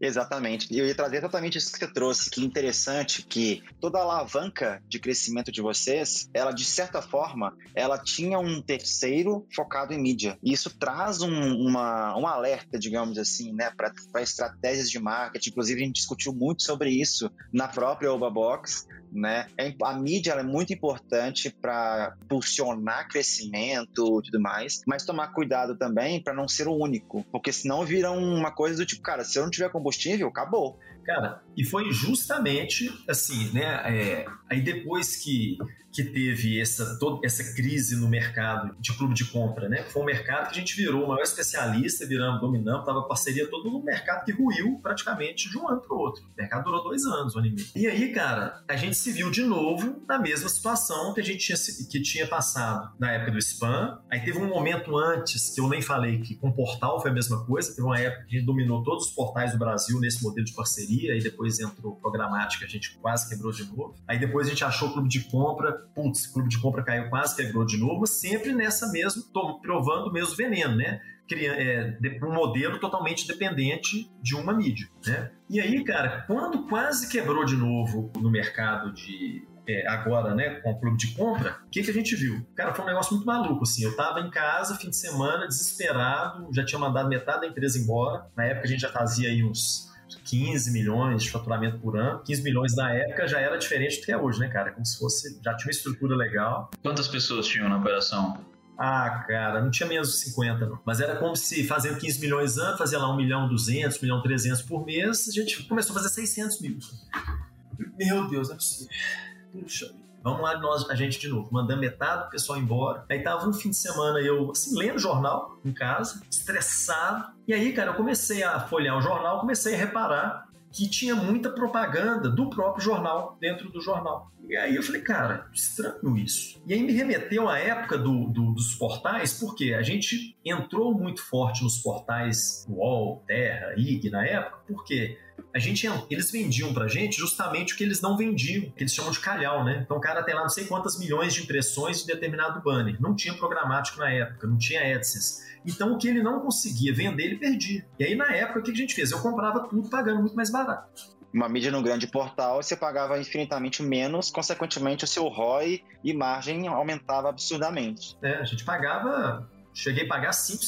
Exatamente. E eu ia trazer exatamente isso que você trouxe. Que interessante que toda a alavanca de crescimento de vocês, ela de certa forma, ela tinha um terceiro focado em mídia. E isso traz um, uma, um alerta, digamos assim, né, para estratégias de marketing. Inclusive, a gente discutiu muito sobre isso na própria Oba Box, né? É a mídia é muito importante para impulsionar crescimento e tudo mais, mas tomar cuidado também para não ser o único, porque senão vira uma coisa do tipo, cara, se eu não tiver combustível, acabou. Cara, e foi justamente assim, né? É, aí depois que que teve essa, toda essa crise no mercado de clube de compra, né? Foi um mercado que a gente virou o maior especialista, viramos, dominamos, tava parceria todo no mercado que ruiu praticamente de um ano para o outro. O mercado durou dois anos, um ano e meio. E aí, cara, a gente se viu de novo na mesma situação que a gente tinha, que tinha passado na época do spam. Aí teve um momento antes que eu nem falei que com o portal foi a mesma coisa. Teve uma época que a gente dominou todos os portais do Brasil nesse modelo de parceria, aí depois entrou programática, a gente quase quebrou de novo. Aí depois a gente achou o clube de compra, putz, clube de compra caiu quase, quebrou de novo, sempre nessa mesmo, provando o mesmo veneno, né? É, um modelo totalmente dependente de uma mídia, né? E aí, cara, quando quase quebrou de novo no mercado de é, agora, né, com o clube de compra, o que, que a gente viu? Cara, foi um negócio muito maluco, assim. Eu tava em casa, fim de semana, desesperado, já tinha mandado metade da empresa embora. Na época a gente já fazia aí uns 15 milhões de faturamento por ano. 15 milhões na época já era diferente do que é hoje, né, cara? Como se fosse. Já tinha uma estrutura legal. Quantas pessoas tinham na operação? Ah, cara, não tinha menos de 50, não. Mas era como se fazendo 15 milhões ano, fazia lá 1 milhão 200, 1 milhão 300 por mês, a gente começou a fazer 600 mil. Meu Deus, não é possível. Puxa vida. Vamos lá nós, a gente de novo, mandando metade do pessoal embora. Aí tava um fim de semana eu, assim, lendo jornal em casa, estressado. E aí, cara, eu comecei a folhear o jornal, comecei a reparar que tinha muita propaganda do próprio jornal dentro do jornal. E aí eu falei, cara, estranho isso. E aí me remeteu à época do, do, dos portais, porque a gente entrou muito forte nos portais UOL, Terra, IG na época, porque a gente, eles vendiam pra gente justamente o que eles não vendiam, que eles chamam de calhau, né? Então o cara tem lá não sei quantas milhões de impressões de determinado banner. Não tinha programático na época, não tinha AdSense. Então o que ele não conseguia vender, ele perdia. E aí na época o que a gente fez? Eu comprava tudo pagando muito mais barato uma mídia num grande portal, você pagava infinitamente menos, consequentemente o seu ROI e margem aumentava absurdamente. É, a gente pagava, cheguei a pagar 5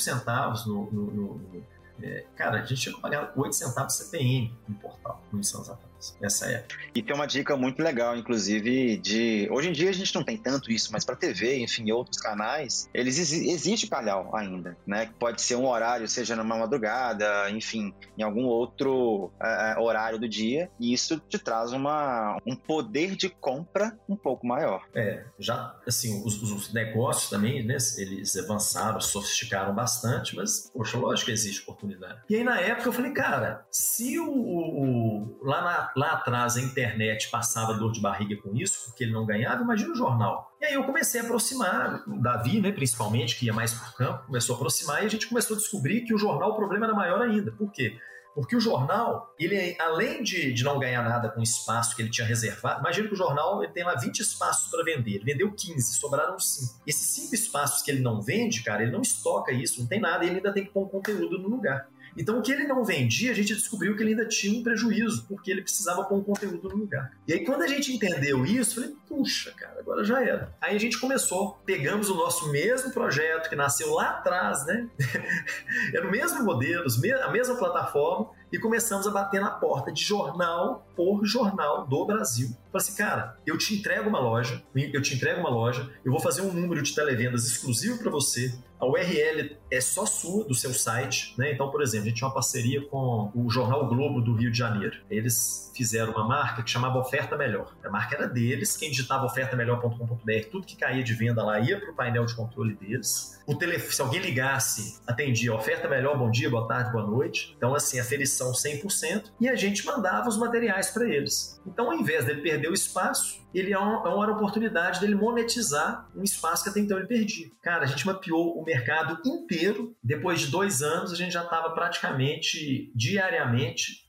centavos no, no, no é, cara, a gente chegou a pagar 8 centavos CPM no portal, muitos anos atrás nessa época. E tem uma dica muito legal, inclusive, de. Hoje em dia a gente não tem tanto isso, mas para TV, enfim, outros canais, eles existe calhau ainda, né? Pode ser um horário, seja numa madrugada, enfim, em algum outro uh, horário do dia, e isso te traz uma, um poder de compra um pouco maior. É, já, assim, os, os negócios também, né? Eles avançaram, sofisticaram bastante, mas, poxa, lógico que existe oportunidade. E aí, na época, eu falei, cara, se o, o lá na lá, atrás a internet passava dor de barriga com isso, porque ele não ganhava, imagina o jornal. E aí eu comecei a aproximar, o Davi, né, principalmente, que ia mais por campo, começou a aproximar e a gente começou a descobrir que o jornal o problema era maior ainda. Por quê? Porque o jornal, ele além de, de não ganhar nada com o espaço que ele tinha reservado, imagina que o jornal ele tem lá 20 espaços para vender. Ele vendeu 15, sobraram 5. Esses 5 espaços que ele não vende, cara, ele não estoca isso, não tem nada, ele ainda tem que pôr um conteúdo no lugar. Então, o que ele não vendia, a gente descobriu que ele ainda tinha um prejuízo, porque ele precisava pôr um conteúdo no lugar. E aí, quando a gente entendeu isso, falei, puxa, cara, agora já era. Aí a gente começou, pegamos o nosso mesmo projeto que nasceu lá atrás, né? era o mesmo modelo, a mesma plataforma, e começamos a bater na porta de jornal por jornal do Brasil. Falei assim, cara, eu te entrego uma loja, eu te entrego uma loja, eu vou fazer um número de televendas exclusivo para você. A URL é só sua, do seu site, né? Então, por exemplo, a gente tinha uma parceria com o Jornal Globo do Rio de Janeiro. Eles fizeram uma marca que chamava Oferta Melhor. A marca era deles, quem digitava ofertamelhor.com.br, tudo que caía de venda lá ia para o painel de controle deles. O telefone, se alguém ligasse, atendia oferta melhor, bom dia, boa tarde, boa noite. Então, assim, aferição 100%. E a gente mandava os materiais para eles. Então, ao invés dele perder o espaço, ele é uma, é uma oportunidade dele monetizar um espaço que até então ele perdia. Cara, a gente mapeou o mercado inteiro. Depois de dois anos, a gente já estava praticamente diariamente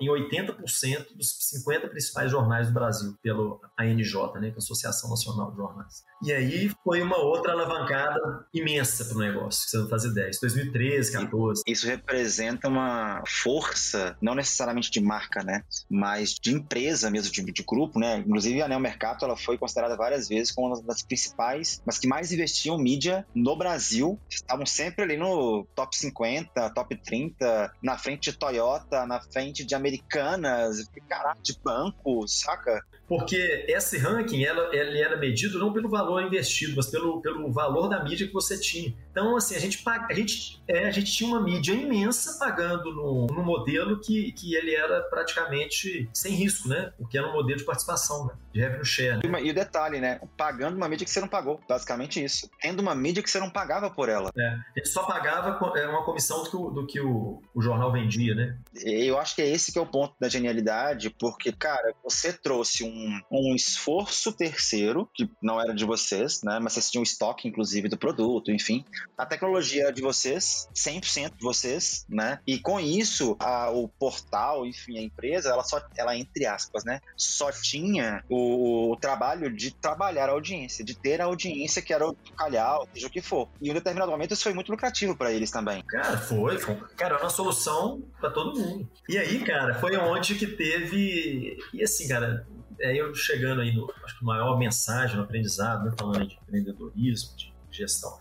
em 80% dos 50 principais jornais do Brasil, pelo ANJ, né, que é a Associação Nacional de Jornais. E aí foi uma outra alavancada imensa para o negócio, que você não faz ideia. 2013, 14. Isso representa uma força, não necessariamente de marca, né? Mas de empresa mesmo, de, de grupo, né? Inclusive a Anel Mercato ela foi considerada várias vezes como uma das principais, mas que mais investiam mídia no Brasil. Estavam sempre ali no top 50, top 30, na frente de Toyota, na frente de Americanas, caralho, de banco, saca? Porque esse ranking, ela, ele era medido não pelo valor investido, mas pelo, pelo valor da mídia que você tinha. Então, assim, a gente, a gente, é, a gente tinha uma mídia imensa pagando no, no modelo que, que ele era praticamente sem risco, né? Porque era um modelo de participação, né? de revenue share. Né? E, o detalhe, né? Pagando uma mídia que você não pagou, basicamente isso. Tendo uma mídia que você não pagava por ela. É, ele só pagava é, uma comissão do que, o, do que o, o jornal vendia, né? Eu acho que é esse que é o ponto da genialidade, porque, cara, você trouxe um, um esforço terceiro, que não era de vocês, né? Mas vocês tinham estoque, inclusive, do produto, enfim. A tecnologia era de vocês, 100% de vocês, né? E com isso, a, o portal, enfim, a empresa, ela só, ela entre aspas, né? Só tinha o, o trabalho de trabalhar a audiência, de ter a audiência que era o calhar, seja o que for. E em um determinado momento isso foi muito lucrativo para eles também. Cara, foi, foi. Cara, era uma solução para todo mundo. E aí, cara, foi onde que teve. E assim, cara, é eu chegando aí no acho que maior mensagem no aprendizado, né, falando de empreendedorismo, de gestão.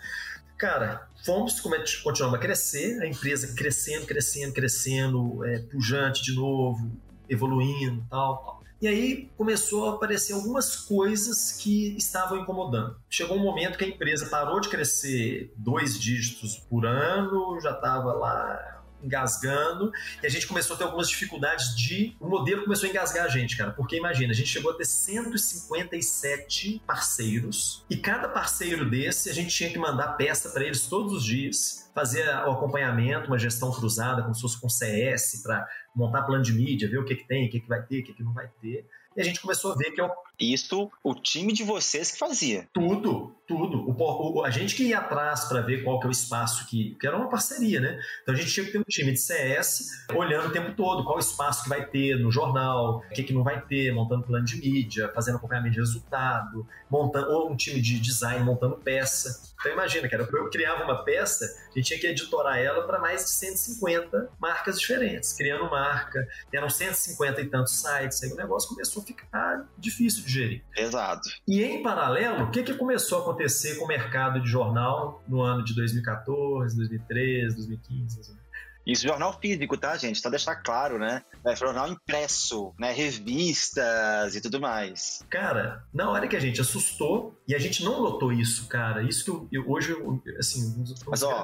Cara, fomos continuando a crescer, a empresa crescendo, crescendo, crescendo, é, pujante de novo, evoluindo tal, tal. E aí começou a aparecer algumas coisas que estavam incomodando. Chegou um momento que a empresa parou de crescer dois dígitos por ano, já estava lá engasgando, e a gente começou a ter algumas dificuldades de. O modelo começou a engasgar a gente, cara, porque imagina, a gente chegou a ter 157 parceiros, e cada parceiro desse a gente tinha que mandar peça para eles todos os dias, fazer o acompanhamento, uma gestão cruzada, como se fosse com CS, para montar plano de mídia, ver o que, que tem, o que, que vai ter, o que, que não vai ter. E a gente começou a ver que é o isso o time de vocês que fazia. Tudo, tudo. O, o, a gente que ia atrás para ver qual que é o espaço que. que era uma parceria, né? Então a gente tinha que ter um time de CS olhando o tempo todo qual o espaço que vai ter no jornal, o que, que não vai ter, montando plano de mídia, fazendo acompanhamento de resultado, montando, ou um time de design montando peça. Então imagina, cara, eu criava uma peça, a gente tinha que editorar ela para mais de 150 marcas diferentes, criando marca, eram 150 e tantos sites, aí o negócio começou a ficar difícil de gerir. Exato. E em paralelo, o que, que começou a acontecer com o mercado de jornal no ano de 2014, 2013, 2015? Isso, jornal físico, tá, gente? Só deixar claro, né? É jornal impresso, né? Revistas e tudo mais. Cara, na hora que a gente assustou, e a gente não notou isso, cara, isso que eu, eu hoje, eu, assim, um dos Mas, ó,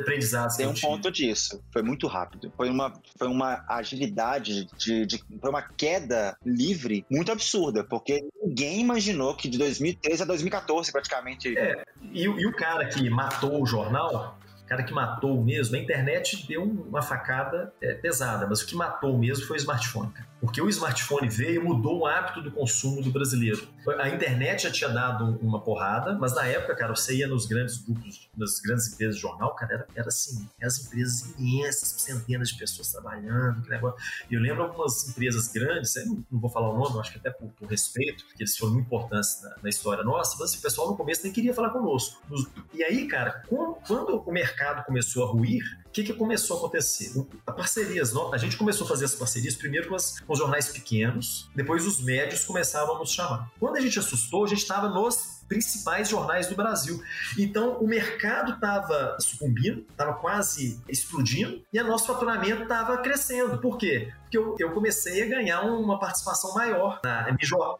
aprendizados Tem um ponto disso. Foi muito rápido. Foi uma, foi uma agilidade, de, de, foi uma queda livre muito absurda, porque ninguém imaginou que de 2013 a 2014, praticamente. É, e, e o cara que matou o jornal cara que matou mesmo, a internet deu uma facada é, pesada, mas o que matou mesmo foi o smartphone. Cara. Porque o smartphone veio e mudou o hábito do consumo do brasileiro. A internet já tinha dado uma porrada, mas na época, cara, você ia nos grandes grupos, nas grandes empresas de jornal, cara, era, era assim, as empresas imensas, centenas de pessoas trabalhando, que negócio. E eu lembro algumas empresas grandes, não, não vou falar o nome, acho que até por, por respeito, porque eles foram muito importantes na, na, história nossa, mas assim, o pessoal no começo nem queria falar conosco. E aí, cara, quando o mercado começou a ruir, o que, que começou a acontecer? A parcerias, a gente começou a fazer as parcerias primeiro com, as, com os jornais pequenos, depois os médios começavam a nos chamar. Quando a gente assustou, a gente estava nos principais jornais do Brasil. Então, o mercado estava sucumbindo, estava quase explodindo, e o nosso faturamento estava crescendo. Por quê? Porque eu, eu, comecei a ganhar uma participação maior na,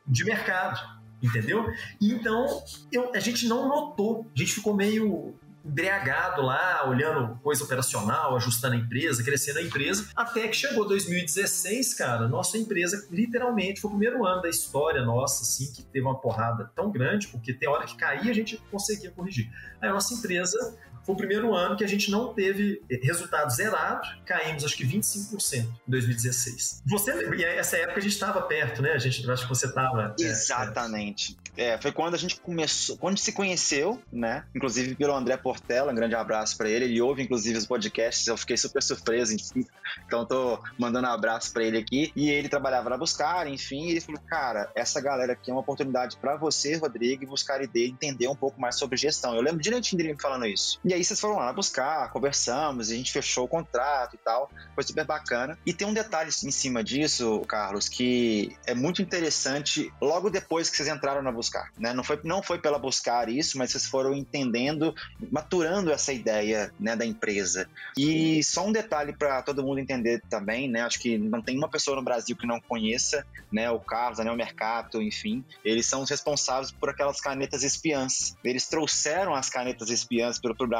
de mercado. Entendeu? então eu, a gente não notou, a gente ficou meio embriagado lá, olhando coisa operacional, ajustando a empresa, crescendo a empresa, até que chegou 2016, cara, nossa empresa literalmente foi o primeiro ano da história nossa, assim, que teve uma porrada tão grande, porque tem hora que caía a gente conseguia corrigir. Aí a nossa empresa foi o primeiro ano que a gente não teve resultado zerado, caímos acho que 25% em 2016. Você, e essa época a gente estava perto, né? A gente, acho que você estava. É, Exatamente. É, é, foi quando a gente começou, quando se conheceu, né? Inclusive pelo André Portela, um grande abraço para ele. Ele ouve inclusive os podcasts, eu fiquei super surpreso, enfim. Então tô mandando um abraço para ele aqui. E ele trabalhava na Buscar, enfim, e ele falou: "Cara, essa galera aqui é uma oportunidade para você, Rodrigo, buscar ideia, entender um pouco mais sobre gestão". Eu lembro direitinho dele me falando isso. E aí vocês foram lá buscar, conversamos, a gente fechou o contrato e tal. Foi super bacana. E tem um detalhe em cima disso, Carlos, que é muito interessante logo depois que vocês entraram na Buscar. Né? Não, foi, não foi pela Buscar isso, mas vocês foram entendendo, maturando essa ideia né, da empresa. E só um detalhe para todo mundo entender também, né? Acho que não tem uma pessoa no Brasil que não conheça, né? O Carlos, né, o Mercato, enfim. Eles são os responsáveis por aquelas canetas espiãs. Eles trouxeram as canetas espiãs para o Brasil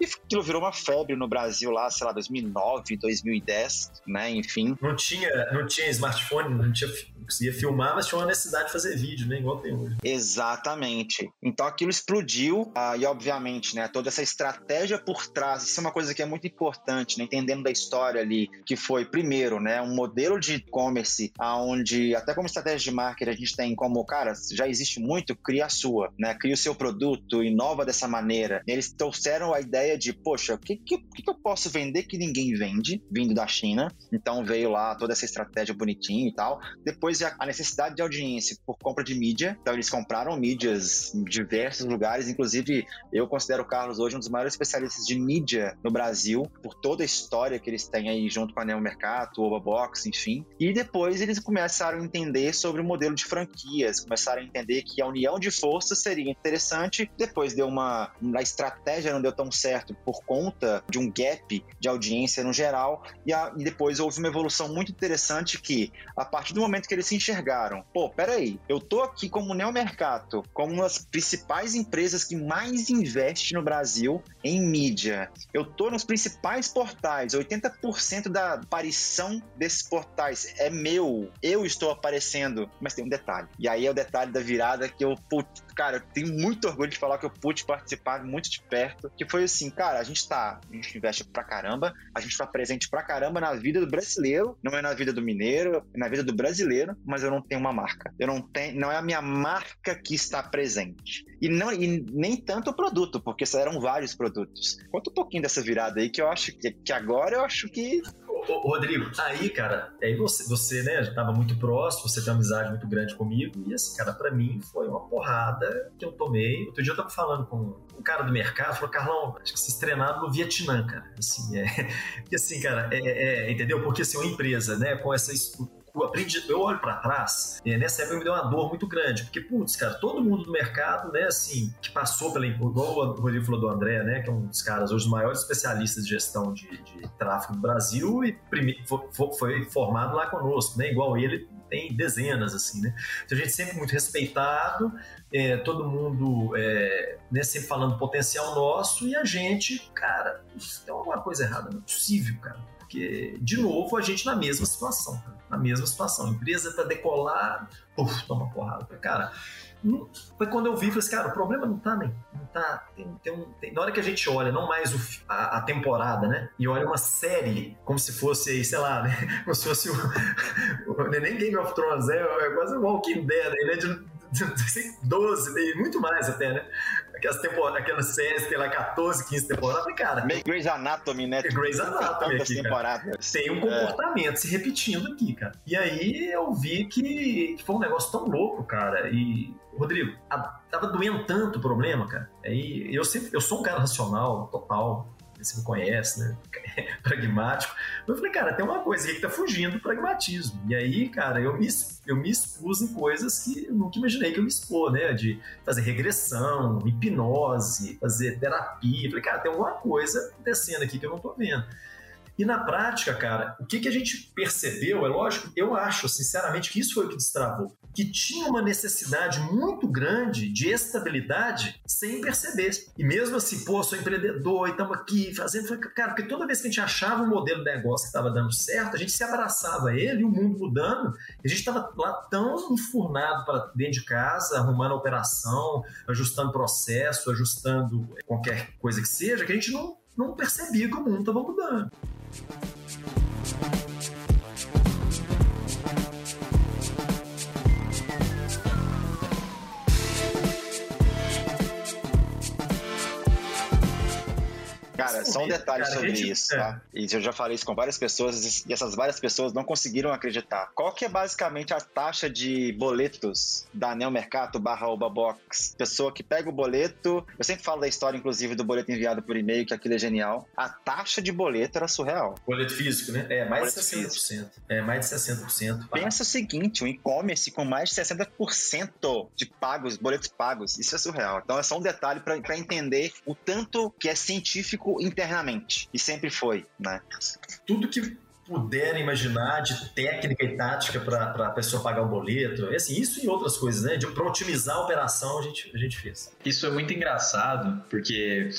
e aquilo virou uma febre no Brasil lá, sei lá, 2009, 2010, né? Enfim. Não tinha, não tinha smartphone, não tinha conseguia filmar, mas tinha uma necessidade de fazer vídeo, né? Igual tem hoje. Exatamente. Então aquilo explodiu uh, e, obviamente, né, toda essa estratégia por trás, isso é uma coisa que é muito importante, né? Entendendo da história ali, que foi, primeiro, né, um modelo de e-commerce onde, até como estratégia de marketing, a gente tem como, cara, já existe muito, cria a sua, né? Cria o seu produto, inova dessa maneira. Eles trouxeram a ideia de, poxa, o que, que, que eu posso vender que ninguém vende, vindo da China? Então veio lá toda essa estratégia bonitinha e tal. Depois a necessidade de audiência por compra de mídia. Então, eles compraram mídias em diversos lugares. Inclusive, eu considero o Carlos hoje um dos maiores especialistas de mídia no Brasil, por toda a história que eles têm aí junto com a Neo Mercato, Ovabox, enfim. E depois eles começaram a entender sobre o modelo de franquias, começaram a entender que a união de forças seria interessante. Depois deu uma. A estratégia não deu tão certo por conta de um gap de audiência no geral. E, a, e depois houve uma evolução muito interessante que, a partir do momento que eles se enxergaram, pô, peraí, eu tô aqui como Neomercato, como uma das principais empresas que mais investe no Brasil em mídia. Eu tô nos principais portais, 80% da aparição desses portais é meu, eu estou aparecendo, mas tem um detalhe. E aí é o detalhe da virada que eu, putz, cara, eu tenho muito orgulho de falar que eu pude participar muito de perto, que foi assim, cara, a gente tá, a gente investe pra caramba, a gente tá presente pra caramba na vida do brasileiro, não é na vida do mineiro, é na vida do brasileiro, mas eu não tenho uma marca. Eu não tenho, não é a minha marca que está presente. E, não, e nem tanto o produto, porque eram vários produtos. Conta um pouquinho dessa virada aí, que eu acho que, que agora eu acho que Ô, Rodrigo, aí, cara, aí você, você, né, já tava muito próximo, você tem uma amizade muito grande comigo, e assim, cara, pra mim foi uma porrada que eu tomei. Outro dia eu tava falando com um cara do mercado, falou, Carlão, acho que vocês treinaram no Vietnã, cara. Assim, é. E assim, cara, é, é, entendeu? Porque assim, uma empresa, né, com essa eu aprendi, eu olho para trás, é, nessa época me deu uma dor muito grande, porque, putz, cara, todo mundo do mercado, né, assim, que passou pela, igual o Rodrigo falou do André, né, que é um dos caras, hoje, os maiores especialistas de gestão de, de tráfego do Brasil e prime, foi, foi, formado lá conosco, né, igual ele, tem dezenas, assim, né, então a gente sempre muito respeitado, é, todo mundo é, né, sempre falando potencial nosso e a gente, cara, tem alguma coisa errada, não é possível, cara porque, de novo, a gente na mesma situação, cara, na mesma situação. A empresa tá decolar, uf, toma porrada. Cara, foi quando eu vi, falei assim, cara, o problema não tá nem. Não tá. Tem, tem um, tem, na hora que a gente olha, não mais o, a, a, temporada, né? E olha uma série, como se fosse, sei lá, né? Como se fosse o. o nem Game of Thrones, é, é quase o Walking Dead, ele é de 12, muito mais até, né? Aquelas, temporadas, aquelas séries que tem lá 14, 15 temporadas, cara. Meio Grey's Anatomy, né? Grey's Anatomy aqui, temporadas. Tem um é. comportamento é. se repetindo aqui, cara. E aí eu vi que, que foi um negócio tão louco, cara. E, Rodrigo, a, tava doendo tanto o problema, cara. Aí eu sempre, eu sou um cara racional, total você me conhece, né? Pragmático. Eu falei, cara, tem uma coisa aí que tá fugindo do pragmatismo. E aí, cara, eu me, eu me expus em coisas que eu nunca imaginei que eu me expor, né? De fazer regressão, hipnose, fazer terapia. Eu falei, cara, tem alguma coisa acontecendo aqui que eu não tô vendo. E na prática, cara, o que, que a gente percebeu, é lógico, eu acho, sinceramente, que isso foi o que destravou. Que tinha uma necessidade muito grande de estabilidade sem perceber. E mesmo assim, pô, sou empreendedor e estamos aqui fazendo. Cara, porque toda vez que a gente achava um modelo de negócio que estava dando certo, a gente se abraçava a ele o mundo mudando. E a gente estava lá tão enfurnado para dentro de casa, arrumando a operação, ajustando processo, ajustando qualquer coisa que seja, que a gente não, não percebia que o mundo estava mudando. Thank you. Cara, só um detalhe cara, sobre gente... isso, é. tá? E eu já falei isso com várias pessoas e essas várias pessoas não conseguiram acreditar. Qual que é basicamente a taxa de boletos da Neo Mercato barra Box? Pessoa que pega o boleto, eu sempre falo da história, inclusive, do boleto enviado por e-mail, que aquilo é genial. A taxa de boleto era surreal. Boleto físico, né? É, mais boleto de 60%. Físico. É, mais de 60%. Pensa o seguinte, o e-commerce com mais de 60% de pagos, boletos pagos, isso é surreal. Então é só um detalhe para entender o tanto que é científico internamente. E sempre foi, né? Tudo que puderem imaginar de técnica e tática para a pessoa pagar o boleto. Assim, isso e outras coisas, né? Para otimizar a operação, a gente, a gente fez. Isso é muito engraçado, porque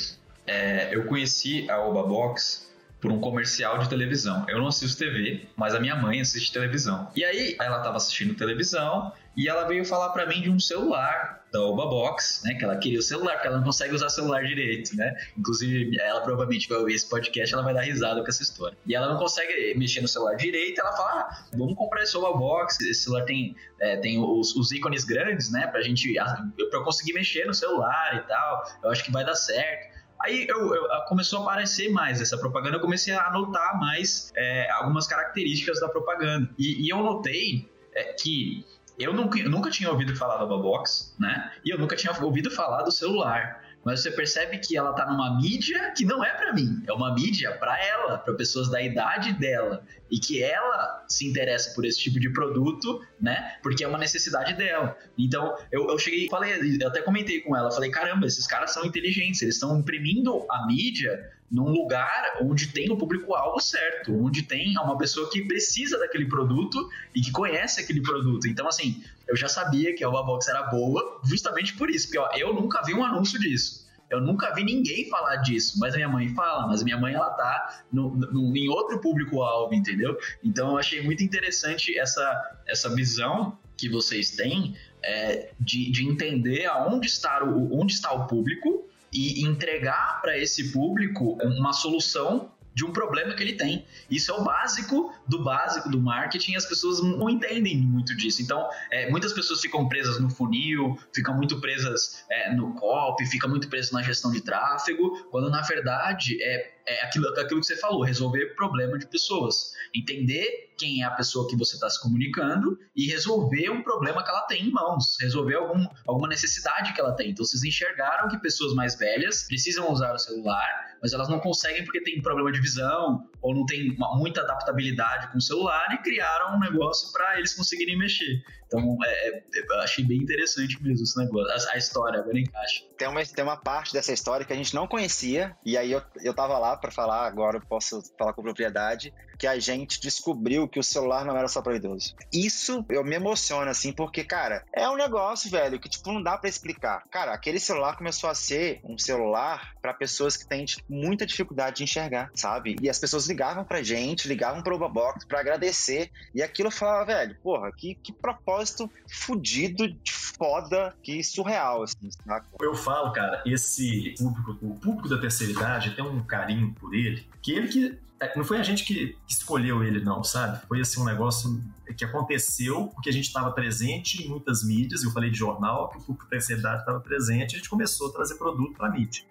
é, eu conheci a Oba Box por um comercial de televisão. Eu não assisto TV, mas a minha mãe assiste televisão. E aí ela estava assistindo televisão e ela veio falar para mim de um celular da Oba Box, né? Que ela queria o celular, porque ela não consegue usar celular direito, né? Inclusive, ela provavelmente vai ouvir esse podcast, ela vai dar risada com essa história. E ela não consegue mexer no celular direito, ela fala: ah, vamos comprar esse Oba Box, esse celular tem, é, tem os, os, ícones grandes, né? Pra gente, pra eu conseguir mexer no celular e tal, eu acho que vai dar certo. Aí eu, eu, começou a aparecer mais essa propaganda, eu comecei a anotar mais é, algumas características da propaganda. E, e eu notei é, que eu nunca, nunca tinha ouvido falar da Box, né? E eu nunca tinha ouvido falar do celular. Mas você percebe que ela tá numa mídia que não é para mim, é uma mídia para ela, para pessoas da idade dela e que ela se interessa por esse tipo de produto, né? Porque é uma necessidade dela. Então, eu, eu cheguei, falei, eu até comentei com ela, falei, caramba, esses caras são inteligentes, eles estão imprimindo a mídia num lugar onde tem o público-alvo certo, onde tem uma pessoa que precisa daquele produto e que conhece aquele produto. Então, assim, eu já sabia que a Alba Box era boa justamente por isso, porque ó, eu nunca vi um anúncio disso. Eu nunca vi ninguém falar disso, mas a minha mãe fala, mas minha mãe ela tá no, no, em outro público-alvo, entendeu? Então eu achei muito interessante essa, essa visão que vocês têm é, de, de entender aonde está o, onde está o público e entregar para esse público uma solução de um problema que ele tem. Isso é o básico do básico do marketing, as pessoas não entendem muito disso. Então, é, muitas pessoas ficam presas no funil, ficam muito presas é, no copy, ficam muito presas na gestão de tráfego, quando na verdade é, é aquilo, aquilo que você falou, resolver problema de pessoas. Entender quem é a pessoa que você está se comunicando e resolver um problema que ela tem em mãos, resolver algum, alguma necessidade que ela tem. Então, vocês enxergaram que pessoas mais velhas precisam usar o celular, mas elas não conseguem porque tem problema de visão ou não tem uma, muita adaptabilidade com o celular e criaram um negócio para eles conseguirem mexer. Então, é, é, achei bem interessante mesmo esse negócio. A, a, história agora encaixa. Tem uma, tem uma parte dessa história que a gente não conhecia, e aí eu, eu tava lá para falar, agora eu posso falar com propriedade, que a gente descobriu que o celular não era só para idoso. Isso eu me emociono, assim, porque, cara, é um negócio, velho, que, tipo, não dá para explicar. Cara, aquele celular começou a ser um celular para pessoas que têm tipo, muita dificuldade de enxergar, sabe? E as pessoas ligavam pra gente, ligavam pro Obabox para agradecer, e aquilo falava, velho, porra, que, que propósito fudido, de foda, que surreal, assim, sabe? Eu falo, cara, esse público, o público da terceira idade tem um carinho por ele, que ele que é, não foi a gente que escolheu ele, não, sabe? Foi assim um negócio que aconteceu porque a gente estava presente em muitas mídias. Eu falei de jornal, que o público terceira idade estava presente, a gente começou a trazer produto para a mídia.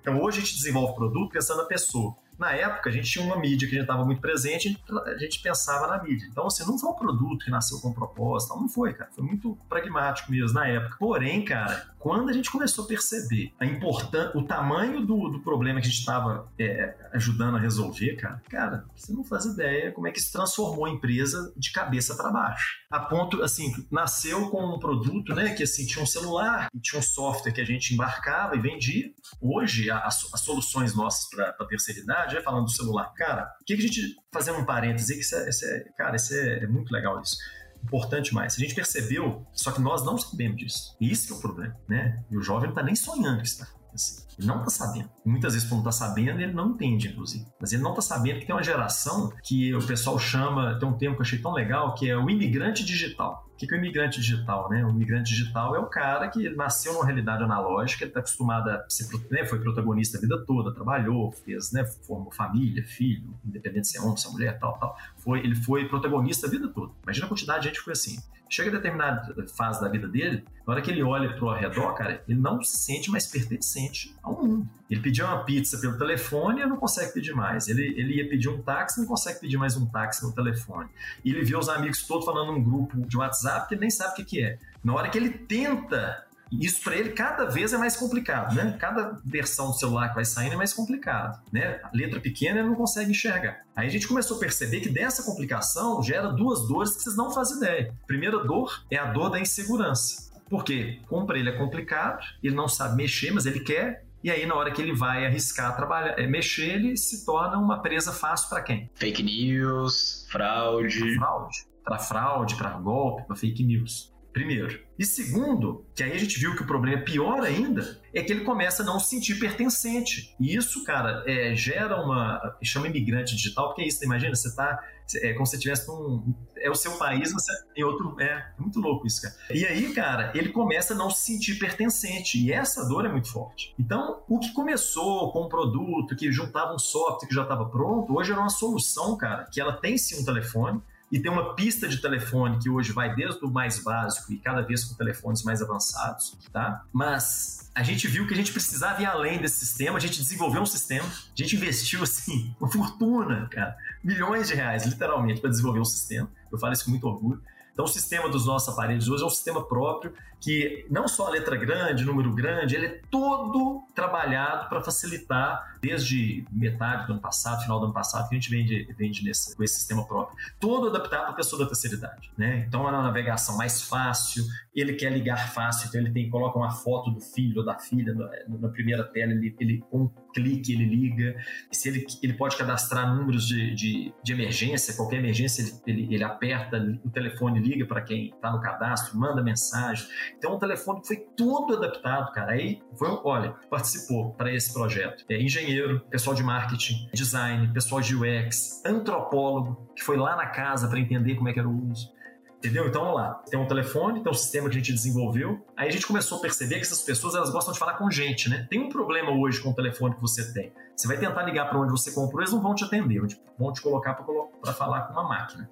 Então hoje a gente desenvolve produto pensando na pessoa. Na época, a gente tinha uma mídia que a gente estava muito presente, a gente pensava na mídia. Então, assim, não foi um produto que nasceu com propósito, não foi, cara. Foi muito pragmático mesmo na época. Porém, cara, quando a gente começou a perceber a importância, o tamanho do, do problema que a gente estava é, ajudando a resolver, cara, cara, você não faz ideia como é que isso transformou a empresa de cabeça para baixo. A ponto, assim, nasceu com um produto, né, que assim, tinha um celular, tinha um software que a gente embarcava e vendia. Hoje, as, soluções nossas para terceira idade, é falando do celular, cara, o que, que a gente, fazendo um parêntese, que isso é, isso é cara, isso é, é muito legal isso importante mais. A gente percebeu, só que nós não sabemos disso. E isso que é o problema, né? E o jovem não está nem sonhando que está acontecendo. Ele não está sabendo. Muitas vezes, quando está sabendo, ele não entende, inclusive. Mas ele não está sabendo que tem uma geração que o pessoal chama, tem um termo que eu achei tão legal, que é o imigrante digital. O que é o imigrante digital? Né? O imigrante digital é o cara que nasceu numa realidade analógica, ele está acostumado a ser, né, foi protagonista a vida toda, trabalhou, fez, né, formou família, filho, independente se é homem, se é mulher, tal, tal. Foi, ele foi protagonista a vida toda. Imagina a quantidade de gente que foi assim. Chega a determinada fase da vida dele, na hora que ele olha para o redor, cara, ele não se sente mais pertencente um mundo. Ele pediu uma pizza pelo telefone e não consegue pedir mais. Ele, ele ia pedir um táxi não consegue pedir mais um táxi no telefone. E ele vê os amigos todos falando num grupo de WhatsApp que ele nem sabe o que, que é. Na hora que ele tenta isso para ele cada vez é mais complicado, né? Cada versão do celular que vai saindo é mais complicado, né? A letra pequena ele não consegue enxergar. Aí a gente começou a perceber que dessa complicação gera duas dores que vocês não fazem ideia. A primeira dor é a dor da insegurança. Porque, como para ele é complicado, ele não sabe mexer, mas ele quer, e aí, na hora que ele vai arriscar trabalhar, é, mexer, ele se torna uma presa fácil para quem? Fake news, fraude. Fraude. Para fraude, para golpe, para fake news. Primeiro. E segundo, que aí a gente viu que o problema é pior ainda, é que ele começa a não se sentir pertencente. E isso, cara, é, gera uma. chama imigrante digital, porque é isso, imagina, você tá. É como se você estivesse num. É o seu país, você tem outro. É, é muito louco isso, cara. E aí, cara, ele começa a não se sentir pertencente. E essa dor é muito forte. Então, o que começou com um produto que juntava um software que já estava pronto, hoje era uma solução, cara, que ela tem sim um telefone e tem uma pista de telefone que hoje vai desde o mais básico e cada vez com telefones mais avançados, tá? Mas a gente viu que a gente precisava ir além desse sistema, a gente desenvolveu um sistema, a gente investiu assim uma fortuna, cara, milhões de reais, literalmente, para desenvolver um sistema. Eu falo isso com muito orgulho. Então, o sistema dos nossos aparelhos hoje é um sistema próprio que não só a letra grande, número grande, ele é todo trabalhado para facilitar desde metade do ano passado, final do ano passado, que a gente vende, vende nesse, com esse sistema próprio. Todo adaptado para a pessoa da terceira idade. Né? Então, é uma navegação mais fácil, ele quer ligar fácil, então ele tem, coloca uma foto do filho ou da filha na, na primeira tela, ele, ele, com um clique ele liga. Se ele, ele pode cadastrar números de, de, de emergência, qualquer emergência ele, ele, ele aperta o telefone, liga para quem está no cadastro, manda mensagem. Então, um telefone que foi todo adaptado, cara. Aí foi, olha, participou para esse projeto. É engenheiro, pessoal de marketing, design, pessoal de UX, antropólogo, que foi lá na casa para entender como é que era o uso. Entendeu? Então, vamos lá. Tem um telefone, tem um sistema que a gente desenvolveu. Aí a gente começou a perceber que essas pessoas elas gostam de falar com gente, né? Tem um problema hoje com o telefone que você tem. Você vai tentar ligar para onde você comprou, eles não vão te atender, vão te colocar para falar com uma máquina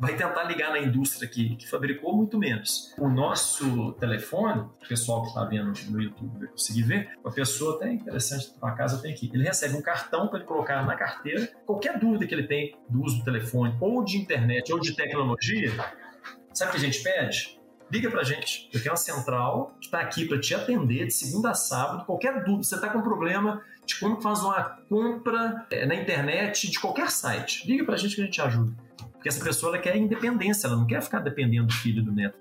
vai tentar ligar na indústria que, que fabricou muito menos. O nosso telefone, o pessoal que está vendo no YouTube vai conseguir ver, a pessoa até interessante, para casa tem aqui, ele recebe um cartão para ele colocar na carteira, qualquer dúvida que ele tem do uso do telefone, ou de internet, ou de tecnologia, sabe o que a gente pede? Liga pra gente. Eu tenho uma central que está aqui para te atender de segunda a sábado. Qualquer dúvida, você está com problema de como faz uma compra é, na internet de qualquer site, liga pra gente que a gente ajuda. Porque essa pessoa ela quer independência, ela não quer ficar dependendo do filho do neto.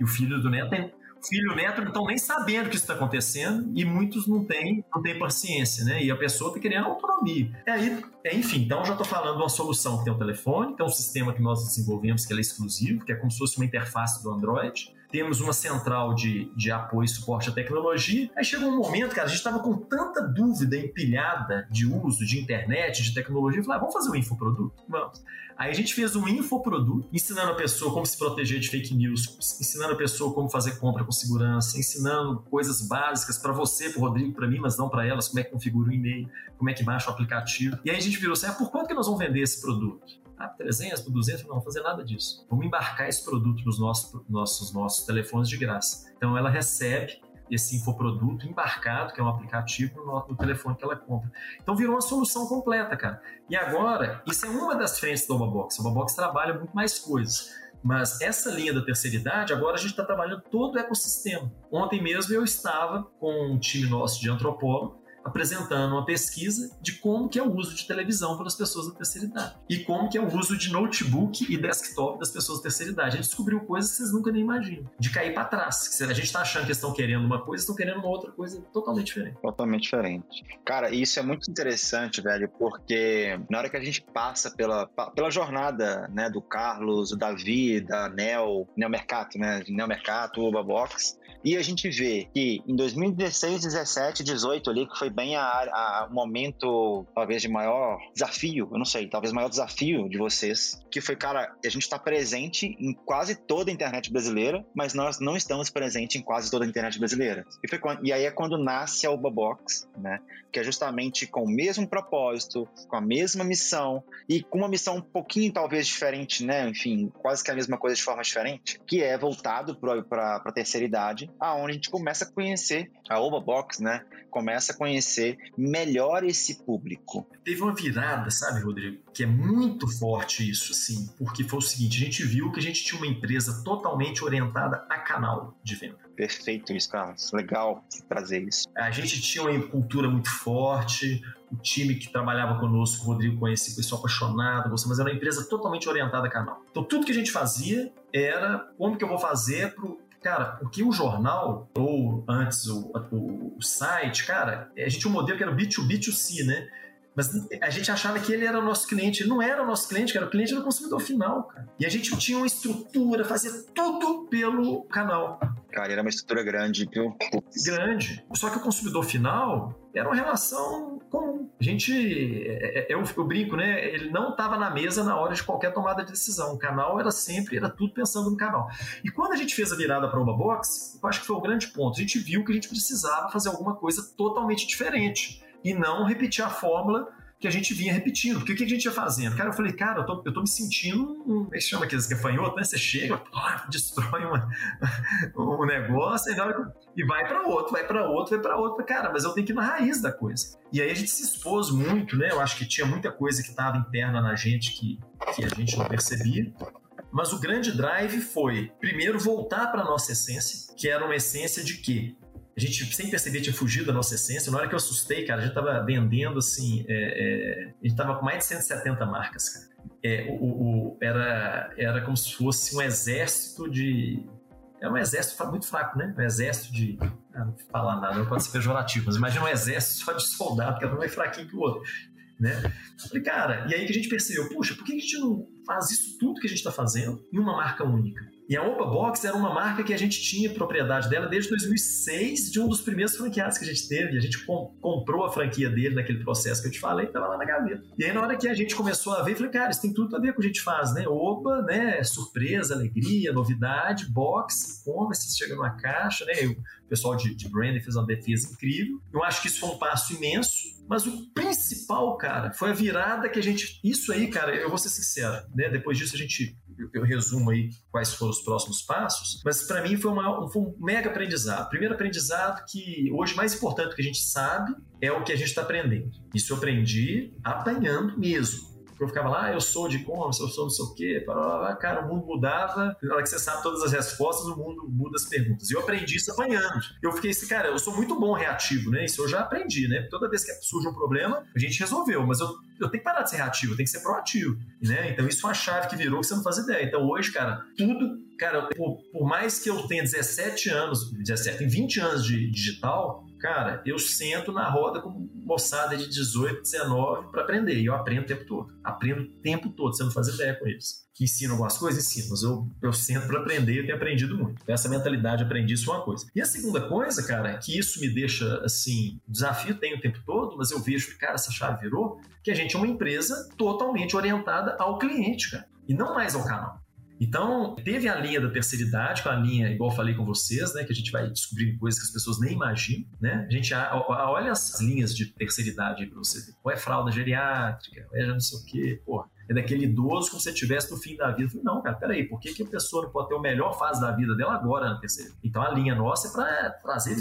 E o filho do neto tem, filho e o neto não estão nem sabendo que isso está acontecendo e muitos não têm, não têm paciência, né? E a pessoa está querendo autonomia. E aí, é, enfim, então já estou falando de uma solução que tem um telefone, tem um sistema que nós desenvolvemos que é exclusivo, que é como se fosse uma interface do Android temos uma central de, de apoio e suporte à tecnologia. Aí chegou um momento, cara, a gente estava com tanta dúvida empilhada de uso de internet, de tecnologia, falei, ah, vamos fazer um infoproduto? Vamos. Aí a gente fez um infoproduto, ensinando a pessoa como se proteger de fake news, ensinando a pessoa como fazer compra com segurança, ensinando coisas básicas para você, para Rodrigo, para mim, mas não para elas, como é que configura o e-mail, como é que baixa o aplicativo. E aí a gente virou assim, ah, por quanto que nós vamos vender esse produto? ah, 300 por 200, não vamos fazer nada disso. Vamos embarcar esse produto nos nossos, nossos, nossos telefones de graça. Então ela recebe esse infoproduto embarcado, que é um aplicativo no, no, telefone que ela compra. Então virou uma solução completa, cara. E agora, isso é uma das frentes da Obabox. A Obabox trabalha muito mais coisas. Mas essa linha da terceira idade, agora a gente está trabalhando todo o ecossistema. Ontem mesmo eu estava com um time nosso de antropólogo apresentando uma pesquisa de como que é o uso de televisão pelas pessoas da terceira idade e como que é o uso de notebook e desktop das pessoas da terceira idade. A gente descobriu coisas que vocês nunca nem imaginam, de cair para trás. A gente está achando que estão querendo uma coisa, estão querendo uma outra coisa totalmente diferente. Totalmente diferente. Cara, isso é muito interessante, velho, porque na hora que a gente passa pela, pela jornada, né, do Carlos, do Davi, da Nel, Nel Mercato, né, Nel Mercato, Uba Box, e a gente vê que em 2016, 17, 18 ali, que foi bem a, a momento, talvez, de maior desafio, eu não sei, talvez maior desafio de vocês, que foi, cara, a gente está presente em quase toda a internet brasileira, mas nós não estamos presentes em quase toda a internet brasileira. E, foi quando, e aí é quando nasce a Uba Box, né? Que é justamente com o mesmo propósito, com a mesma missão, e com uma missão um pouquinho, talvez, diferente, né? Enfim, quase que a mesma coisa de forma diferente, que é voltado para a terceira idade, aonde a gente começa a conhecer a Oba Box, né? Começa a conhecer melhor esse público. Teve uma virada, sabe, Rodrigo, que é muito forte isso, assim, porque foi o seguinte: a gente viu que a gente tinha uma empresa totalmente orientada a canal de venda. Perfeito isso, Carlos. Legal trazer isso. A gente tinha uma cultura muito forte, o time que trabalhava conosco, o Rodrigo conhecia, pessoal apaixonado, você, mas era uma empresa totalmente orientada a canal. Então tudo que a gente fazia era como que eu vou fazer pro Cara, porque o jornal, ou antes o, o, o site, cara, a gente tinha um modelo que era B2B2C, né? Mas a gente achava que ele era o nosso cliente. Ele não era o nosso cliente, cara. O cliente era o consumidor final, cara. E a gente tinha uma estrutura, fazia tudo pelo canal. Cara, era uma estrutura grande, viu? Grande. Só que o consumidor final era uma relação comum. A gente, é, é, eu, eu brinco, né? Ele não estava na mesa na hora de qualquer tomada de decisão. O canal era sempre, era tudo pensando no canal. E quando a gente fez a virada para o Box, eu acho que foi o grande ponto. A gente viu que a gente precisava fazer alguma coisa totalmente diferente e não repetir a fórmula que a gente vinha repetindo. Porque o que a gente ia fazendo? Cara, eu falei, cara, eu tô, eu tô me sentindo um. Como é que chama aqueles gafanhotos, né? Você chega, destrói uma, um negócio e, vai para outro, vai para outro, vai para outro. Cara, mas eu tenho que ir na raiz da coisa. E aí a gente se expôs muito, né? Eu acho que tinha muita coisa que estava interna na gente que, que a gente não percebia. Mas o grande drive foi, primeiro, voltar para nossa essência, que era uma essência de quê? A gente sem perceber tinha fugido da nossa essência. Na hora que eu assustei, cara, a gente tava vendendo assim, é, é, a gente tava com mais de 170 marcas, cara. É, o, o, era, era como se fosse um exército de. É um exército muito fraco, né? Um exército de. Ah, não falar nada, não pode ser pejorativo, mas imagina um exército só de soldado, que é um mais fraquinho que o outro. Né? Falei, cara, e aí que a gente percebeu, puxa, por que a gente não faz isso tudo que a gente está fazendo em uma marca única? E a Opa Box era uma marca que a gente tinha propriedade dela desde 2006, de um dos primeiros franqueados que a gente teve. A gente com, comprou a franquia dele naquele processo que eu te falei, estava lá na gaveta. E aí, na hora que a gente começou a ver, eu falei, cara, isso tem tudo a ver com o que a gente faz, né? Opa, né? Surpresa, alegria, novidade, box, e-commerce, chega numa caixa, né? o pessoal de, de branding fez uma defesa incrível. Eu acho que isso foi um passo imenso. Mas o principal, cara, foi a virada que a gente. Isso aí, cara, eu vou ser sincero, né? Depois disso a gente eu resumo aí quais foram os próximos passos, mas para mim foi, uma, foi um mega aprendizado. Primeiro aprendizado que hoje mais importante que a gente sabe é o que a gente está aprendendo. Isso eu aprendi apanhando mesmo eu ficava lá, ah, eu sou de e-commerce, eu sou não sei o quê, cara, o mundo mudava, na hora que você sabe todas as respostas, o mundo muda as perguntas. E eu aprendi isso apanhando. Eu fiquei assim, cara, eu sou muito bom reativo, né? Isso eu já aprendi, né? Toda vez que surge um problema, a gente resolveu, mas eu, eu tenho que parar de ser reativo, eu tenho que ser proativo, né? Então isso foi uma chave que virou que você não faz ideia. Então hoje, cara, tudo, cara, por, por mais que eu tenha 17 anos, 17, tem 20 anos de digital, Cara, eu sento na roda com moçada de 18, 19 para aprender. E eu aprendo o tempo todo. Aprendo o tempo todo. Você não faz ideia com eles. Que ensinam algumas coisas? Ensino. Mas eu, eu sento para aprender e eu tenho aprendido muito. Essa mentalidade, aprendi isso é uma coisa. E a segunda coisa, cara, é que isso me deixa, assim, desafio tem o tempo todo, mas eu vejo que, cara, essa chave virou, que a gente é uma empresa totalmente orientada ao cliente, cara. E não mais ao canal. Então, teve a linha da terceira idade, com a linha, igual eu falei com vocês, né, que a gente vai descobrindo coisas que as pessoas nem imaginam, né? A gente olha as linhas de terceira idade pra você ver. Ou é fralda geriátrica, ou é já não sei o quê, porra é daquele idoso como se você estivesse no fim da vida. falei, não, cara, peraí, por que, que a pessoa não pode ter a melhor fase da vida dela agora na terceira? Então a linha nossa é para trazer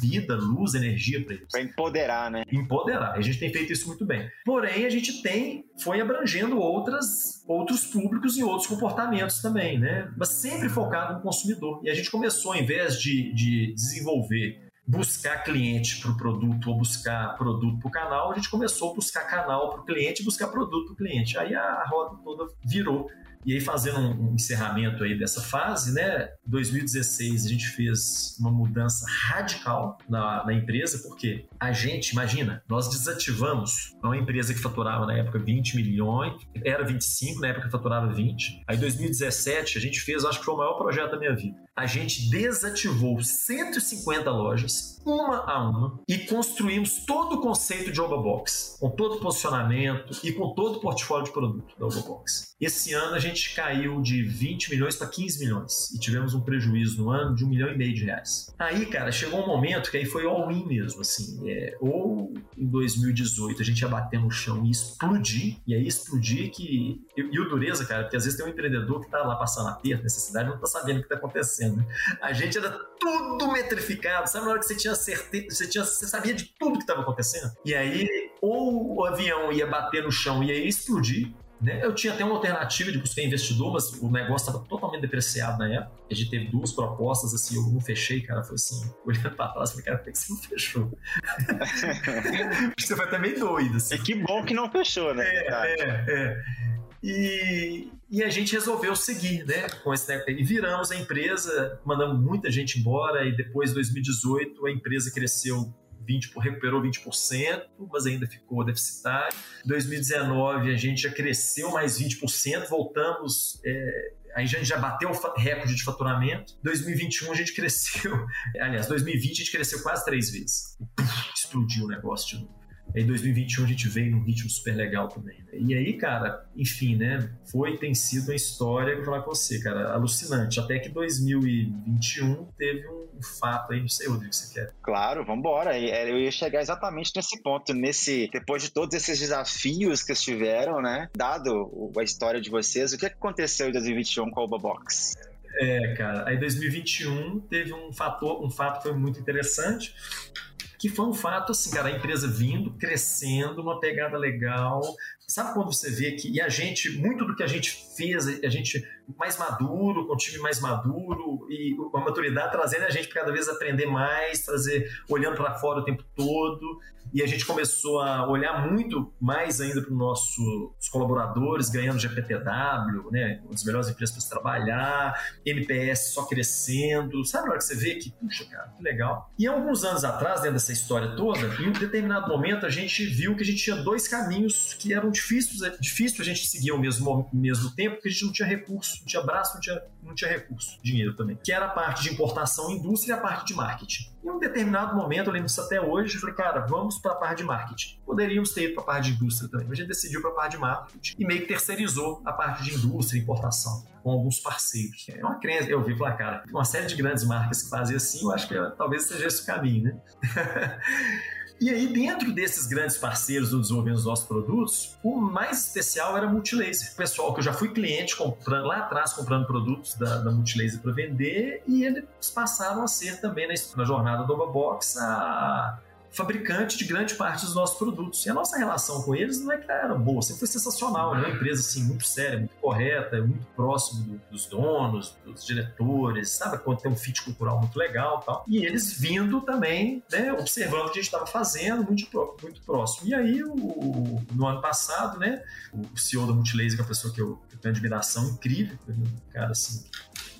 vida, luz, energia para eles. Para empoderar, né? Empoderar. A gente tem feito isso muito bem. Porém, a gente tem, foi abrangendo outras, outros públicos e outros comportamentos também, né? Mas sempre focado no consumidor. E a gente começou, ao invés de, de desenvolver buscar cliente para o produto ou buscar produto para o canal, a gente começou a buscar canal para o cliente e buscar produto para o cliente. Aí a roda toda virou. E aí, fazendo um, encerramento aí dessa fase, né? 2016 a gente fez uma mudança radical na, na empresa, porque a gente, imagina, nós desativamos uma empresa que faturava na época 20 milhões, era 25, na época faturava 20. Aí, em 2017, a gente fez, acho que foi o maior projeto da minha vida. A gente desativou 150 lojas, uma a uma, e construímos todo o conceito de Obabox, com todo o posicionamento e com todo o portfólio de produto da Obabox. Esse ano a gente caiu de 20 milhões para 15 milhões e tivemos um prejuízo no ano de um milhão e meio de reais. Aí, cara, chegou um momento que aí foi all-in mesmo, assim. É, ou em 2018 a gente ia bater no chão e explodir, e aí explodir que. E, o dureza, cara, porque às vezes tem um empreendedor que tá lá passando a ter necessidade e não tá sabendo o que tá acontecendo acontecendo. A gente era tudo metrificado, sabe? Na hora que você tinha certeza, você, tinha, você sabia de tudo que estava acontecendo. E aí, ou o avião ia bater no chão e ia explodir, né? Eu tinha até uma alternativa de buscar investidor, mas o negócio estava totalmente depreciado na época. A gente teve duas propostas, assim, eu não fechei, cara. Foi assim, olhando para trás, falei, cara, por que você não fechou? você foi até meio doido. Assim. É que bom que não fechou, né? É, é, é. E, e, a gente resolveu seguir, né? Com esse, e viramos a empresa, mandamos muita gente embora, e depois, em 2018, a empresa cresceu 20, recuperou 20%, mas ainda ficou deficitário. Em 2019 a gente já cresceu mais 20%, voltamos. É, a gente já bateu o recorde de faturamento. 2021 a gente cresceu, aliás, 2020 a gente cresceu quase três vezes. explodiu o negócio de novo. Em 2021 a gente veio num ritmo super legal também. Né? E aí, cara, enfim, né? Foi tem sido uma história vou falar com você, cara, alucinante. Até que 2021 teve um fato aí, não sei, Rodrigo, você quer. Claro, vamos embora. É, eu ia chegar exatamente nesse ponto, nesse depois de todos esses desafios que estiveram, né? Dado a história de vocês, o que aconteceu em 2021 com a Uba Box? É, cara, aí 2021 teve um fator, um fato que foi muito interessante, que foi um fato assim, cara, a empresa vindo, crescendo, uma pegada legal. Sabe quando você vê que e a gente, muito do que a gente fez, a gente mais maduro, com um time mais maduro e a maturidade trazendo a gente para cada vez aprender mais, trazer olhando para fora o tempo todo. E a gente começou a olhar muito mais ainda para os nossos colaboradores, ganhando GPTW, né, uma das melhores empresas para se trabalhar, MPS só crescendo. Sabe na hora que você vê que, puxa, cara, que legal. E alguns anos atrás, dentro dessa história toda, em um determinado momento a gente viu que a gente tinha dois caminhos que eram difíceis, difícil a gente seguir ao mesmo, mesmo tempo, porque a gente não tinha recurso não tinha braço, não tinha, não tinha recurso, dinheiro também. Que era a parte de importação, indústria e a parte de marketing. Em um determinado momento, eu lembro disso até hoje, eu falei, cara, vamos para a parte de marketing. Poderíamos ter ido para a parte de indústria também, mas a gente decidiu para a parte de marketing e meio que terceirizou a parte de indústria e importação com alguns parceiros. É uma crença, eu vi falar, cara, uma série de grandes marcas que fazem assim, eu acho que talvez seja esse o caminho, né? E aí, dentro desses grandes parceiros do desenvolvimento dos nossos produtos, o mais especial era a Multilaser. Pessoal que eu já fui cliente comprando lá atrás, comprando produtos da, da Multilaser para vender, e eles passaram a ser também na, na jornada do Obabox a, fabricante de grande parte dos nossos produtos. E a nossa relação com eles não é que era boa, sempre foi sensacional. É uma empresa assim, muito séria, muito correta, muito próximo do, dos donos, dos diretores, sabe? Quando tem um fit cultural muito legal tal. E eles vindo também, né, observando o que a gente estava fazendo, muito, muito próximo. E aí, o, no ano passado, né, o CEO da Multilaser, que é uma pessoa que eu, que eu tenho admiração incrível, um cara assim,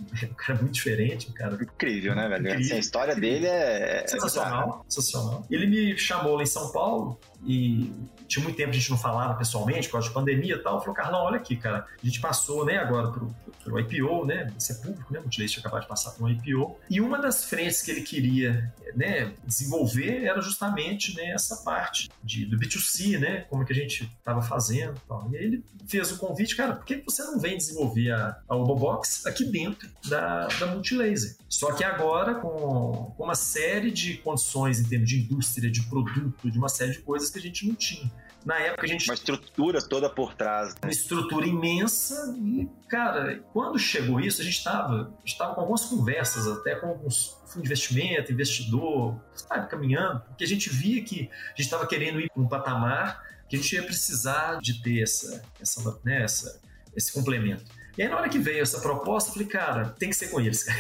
um cara muito diferente, um cara. Incrível, né, velho? Incrível, assim, a história dele é. é sensacional, sensacional. Ele me chamou lá em São Paulo e tinha muito tempo a gente não falava pessoalmente, por causa de pandemia e tal. Falou, Carlão, olha aqui, cara, a gente passou, né, agora pro, pro IPO, né, isso é público, né, o Multilace tinha acabado de passar por um IPO, e uma das frentes que ele queria, né, desenvolver era justamente, né, essa parte de, do B2C, né, como que a gente estava fazendo e tal. E aí ele fez o convite, cara, por que você não vem desenvolver a, a Obobox aqui dentro da, da Multilaser? Só que agora com, com uma série de condições em termos de indústria, de produto, de uma série de coisas que a gente não tinha. Na época a gente. Uma estrutura toda por trás. Né? Uma estrutura imensa. E, cara, quando chegou isso, a gente estava estava com algumas conversas, até com alguns fundos de investimento, investidor, sabe, caminhando, porque a gente via que a gente estava querendo ir para um patamar que a gente ia precisar de ter essa, essa, né, essa, esse complemento. E aí, na hora que veio essa proposta, eu falei, cara, tem que ser com eles.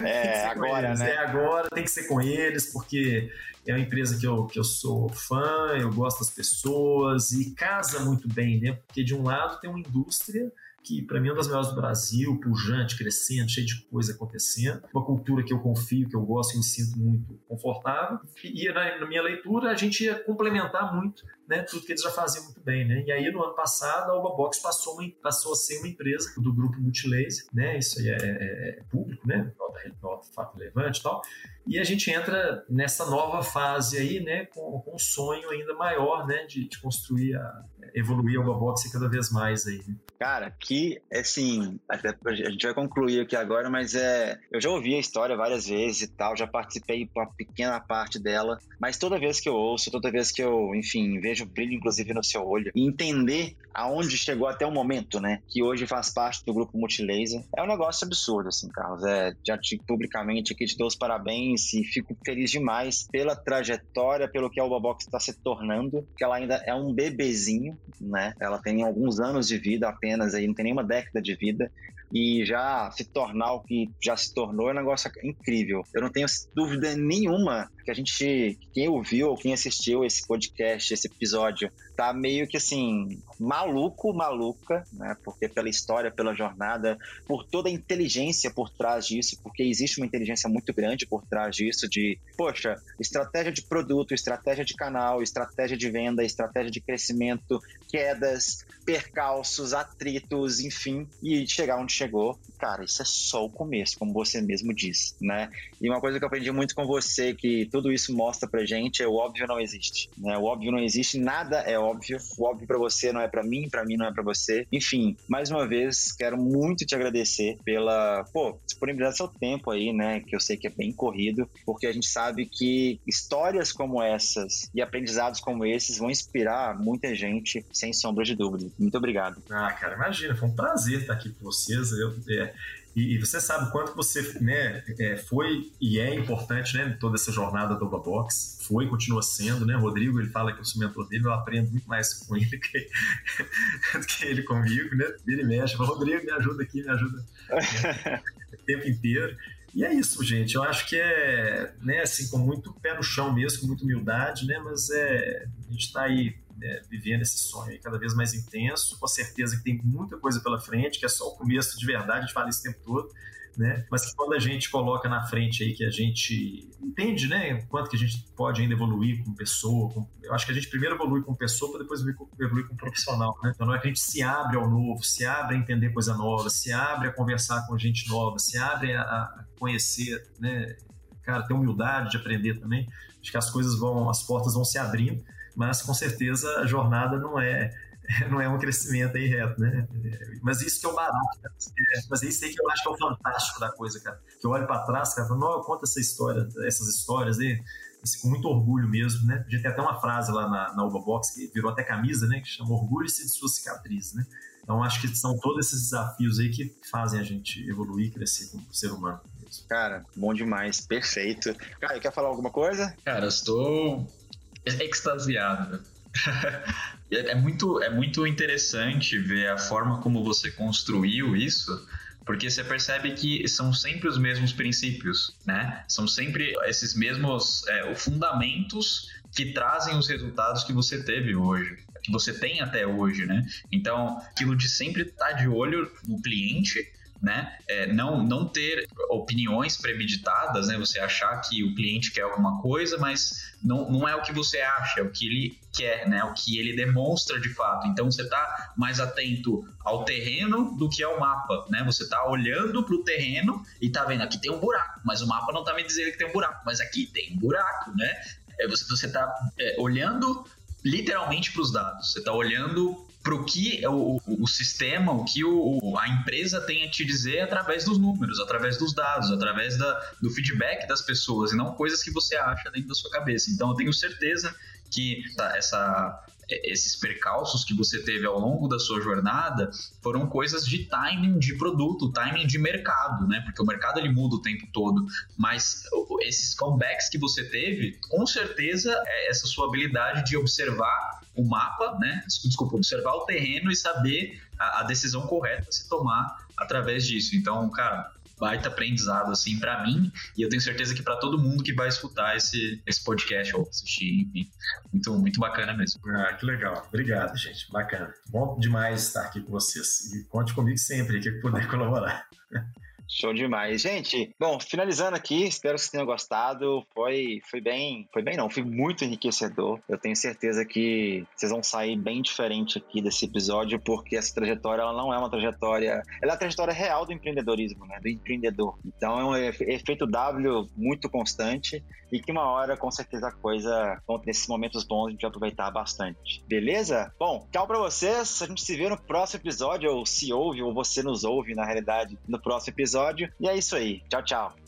É, agora, eles. né? É agora, tem que ser com eles, porque é uma empresa que eu, que eu sou fã, eu gosto das pessoas e casa muito bem, né? Porque de um lado tem uma indústria que para mim é uma das melhores do Brasil, pujante, crescendo, cheio de coisa acontecendo. Uma cultura que eu confio, que eu gosto e me sinto muito confortável. E na, na minha leitura a gente ia complementar muito né, tudo que eles já faziam muito bem, né? E aí no ano passado a Ubabox passou, uma, passou a ser uma empresa do grupo Multilaser, né? Isso aí é, é, é público, né? Nota, nota, fato relevante e tal. E a gente entra nessa nova fase aí, né? Com, com um sonho ainda maior, né? De, de construir a, evoluir a Ubabox cada vez mais aí. Né? Cara, que, assim, até a gente vai concluir aqui agora, mas é, eu já ouvi a história várias vezes e tal, já participei uma pequena parte dela, mas toda vez que eu ouço, toda vez que eu, enfim, vejo vejo brilho, inclusive, no seu olho. E entender aonde chegou até o momento, né? Que hoje faz parte do grupo Multilaser. É um negócio absurdo, assim, Carlos. É, já te publicamente aqui te dou os parabéns e fico feliz demais pela trajetória, pelo que a Ubabox está se tornando, que ela ainda é um bebezinho, né? Ela tem alguns anos de vida apenas aí, não tem nenhuma década de vida e já se tornar o que já se tornou é um negócio incrível. Eu não tenho dúvida nenhuma que a gente, quem ouviu ou quem assistiu esse podcast, esse episódio, tá meio que assim, maluco, maluca, né? Porque pela história, pela jornada, por toda a inteligência por trás disso, porque existe uma inteligência muito grande por trás disso de, poxa, estratégia de produto, estratégia de canal, estratégia de venda, estratégia de crescimento, quedas, percalços, atritos, enfim, e chegar onde chegou. Cara, isso é só o começo, como você mesmo disse, né? E uma coisa que eu aprendi muito com você, que tudo isso mostra pra gente, é o óbvio não existe, né? O óbvio não existe, nada é óbvio. O óbvio para você não é para mim, para mim não é para você. Enfim, mais uma vez, quero muito te agradecer pela, pô, disponibilidade do seu tempo aí, né? Que eu sei que é bem corrido, porque a gente sabe que histórias como essas e aprendizados como esses vão inspirar muita gente, sem sombra de dúvida. Muito obrigado. Ah, cara, imagina, foi um prazer estar aqui com vocês. Eu, é, e, e, você sabe quanto você né, é, foi e é importante né, toda essa jornada do Box. Foi e continua sendo, né? Rodrigo, ele fala que eu sou mentor dele, eu aprendo muito mais com ele do que, do que ele comigo, né? Ele mexe, fala, Rodrigo, me ajuda aqui, me ajuda né, o tempo inteiro. E é isso, gente. Eu acho que é, né, assim, com muito pé no chão mesmo, com muita humildade, né? Mas é, a gente está aí é, vivendo esse sonho cada vez mais intenso, com certeza que tem muita coisa pela frente, que é só o começo de verdade, a gente fala isso o tempo todo, né? Mas que quando a gente coloca na frente aí que a gente entende, né, quanto que a gente pode ainda evoluir como pessoa, com... eu acho que a gente primeiro evolui como pessoa para depois evoluir como profissional, né? Então não é que a gente se abre ao novo, se abre a entender coisa nova, se abre a conversar com gente nova, se abre a conhecer, né? Cara, ter humildade de aprender também. Acho que as coisas vão, as portas vão se abrindo mas com certeza a jornada não é não é um crescimento aí reto, né? Mas isso que é o barato, cara. Mas isso aí que eu acho que é o fantástico da coisa, cara. Que eu olho para trás, cara, falo, não, eu conto essa história, essas histórias aí, assim, com muito orgulho mesmo, né? A gente tem até uma frase lá na, na Uba Box, que virou até camisa, né? Que chama Orgulho-se de sua cicatriz, né? Então acho que são todos esses desafios aí que fazem a gente evoluir, crescer como ser humano. Cara, bom demais, perfeito. Cara, quer falar alguma coisa? Cara, estou extasiado. é, muito, é muito interessante ver a forma como você construiu isso, porque você percebe que são sempre os mesmos princípios, né? São sempre esses mesmos é, fundamentos que trazem os resultados que você teve hoje, que você tem até hoje, né? Então, aquilo de sempre estar de olho no cliente né? É, não, não ter opiniões premeditadas, né? Você achar que o cliente quer alguma coisa, mas não, não é o que você acha, é o que ele quer, né? O que ele demonstra de fato. Então você está mais atento ao terreno do que ao mapa, né? Você está olhando para o terreno e está vendo aqui tem um buraco, mas o mapa não está me dizendo que tem um buraco, mas aqui tem um buraco, né? É, você está é, olhando literalmente para os dados. Você está olhando para o que o, o, sistema, o que o, a empresa tem a te dizer através dos números, através dos dados, através da, do feedback das pessoas, e não coisas que você acha dentro da sua cabeça. Então, eu tenho certeza que essa, esses percalços que você teve ao longo da sua jornada foram coisas de timing de produto, timing de mercado, né? Porque o mercado ele muda o tempo todo, mas esses comebacks que você teve, com certeza é essa sua habilidade de observar o mapa, né? Desculpa, observar o terreno e saber a, a decisão correta a se tomar através disso. Então, cara, baita aprendizado, assim, para mim, e eu tenho certeza que para todo mundo que vai escutar esse, esse podcast ou assistir, enfim. Muito, muito bacana mesmo. Ah, que legal. Obrigado, gente. Bacana. Bom demais estar aqui com vocês. E conte comigo sempre que puder colaborar. Show demais. Gente, bom, finalizando aqui, espero que vocês tenham gostado. Foi, foi bem, foi bem não, foi muito enriquecedor. Eu tenho certeza que vocês vão sair bem diferente aqui desse episódio, porque essa trajetória ela não é uma trajetória, ela é a trajetória real do empreendedorismo, né, do empreendedor. Então é um efeito W muito constante e que uma hora, com certeza, a coisa, nesses momentos bons, a gente vai aproveitar bastante. Beleza? Bom, tchau pra vocês. A gente se vê no próximo episódio, ou se ouve, ou você nos ouve, na realidade, no próximo episódio. E é isso aí. Tchau, tchau.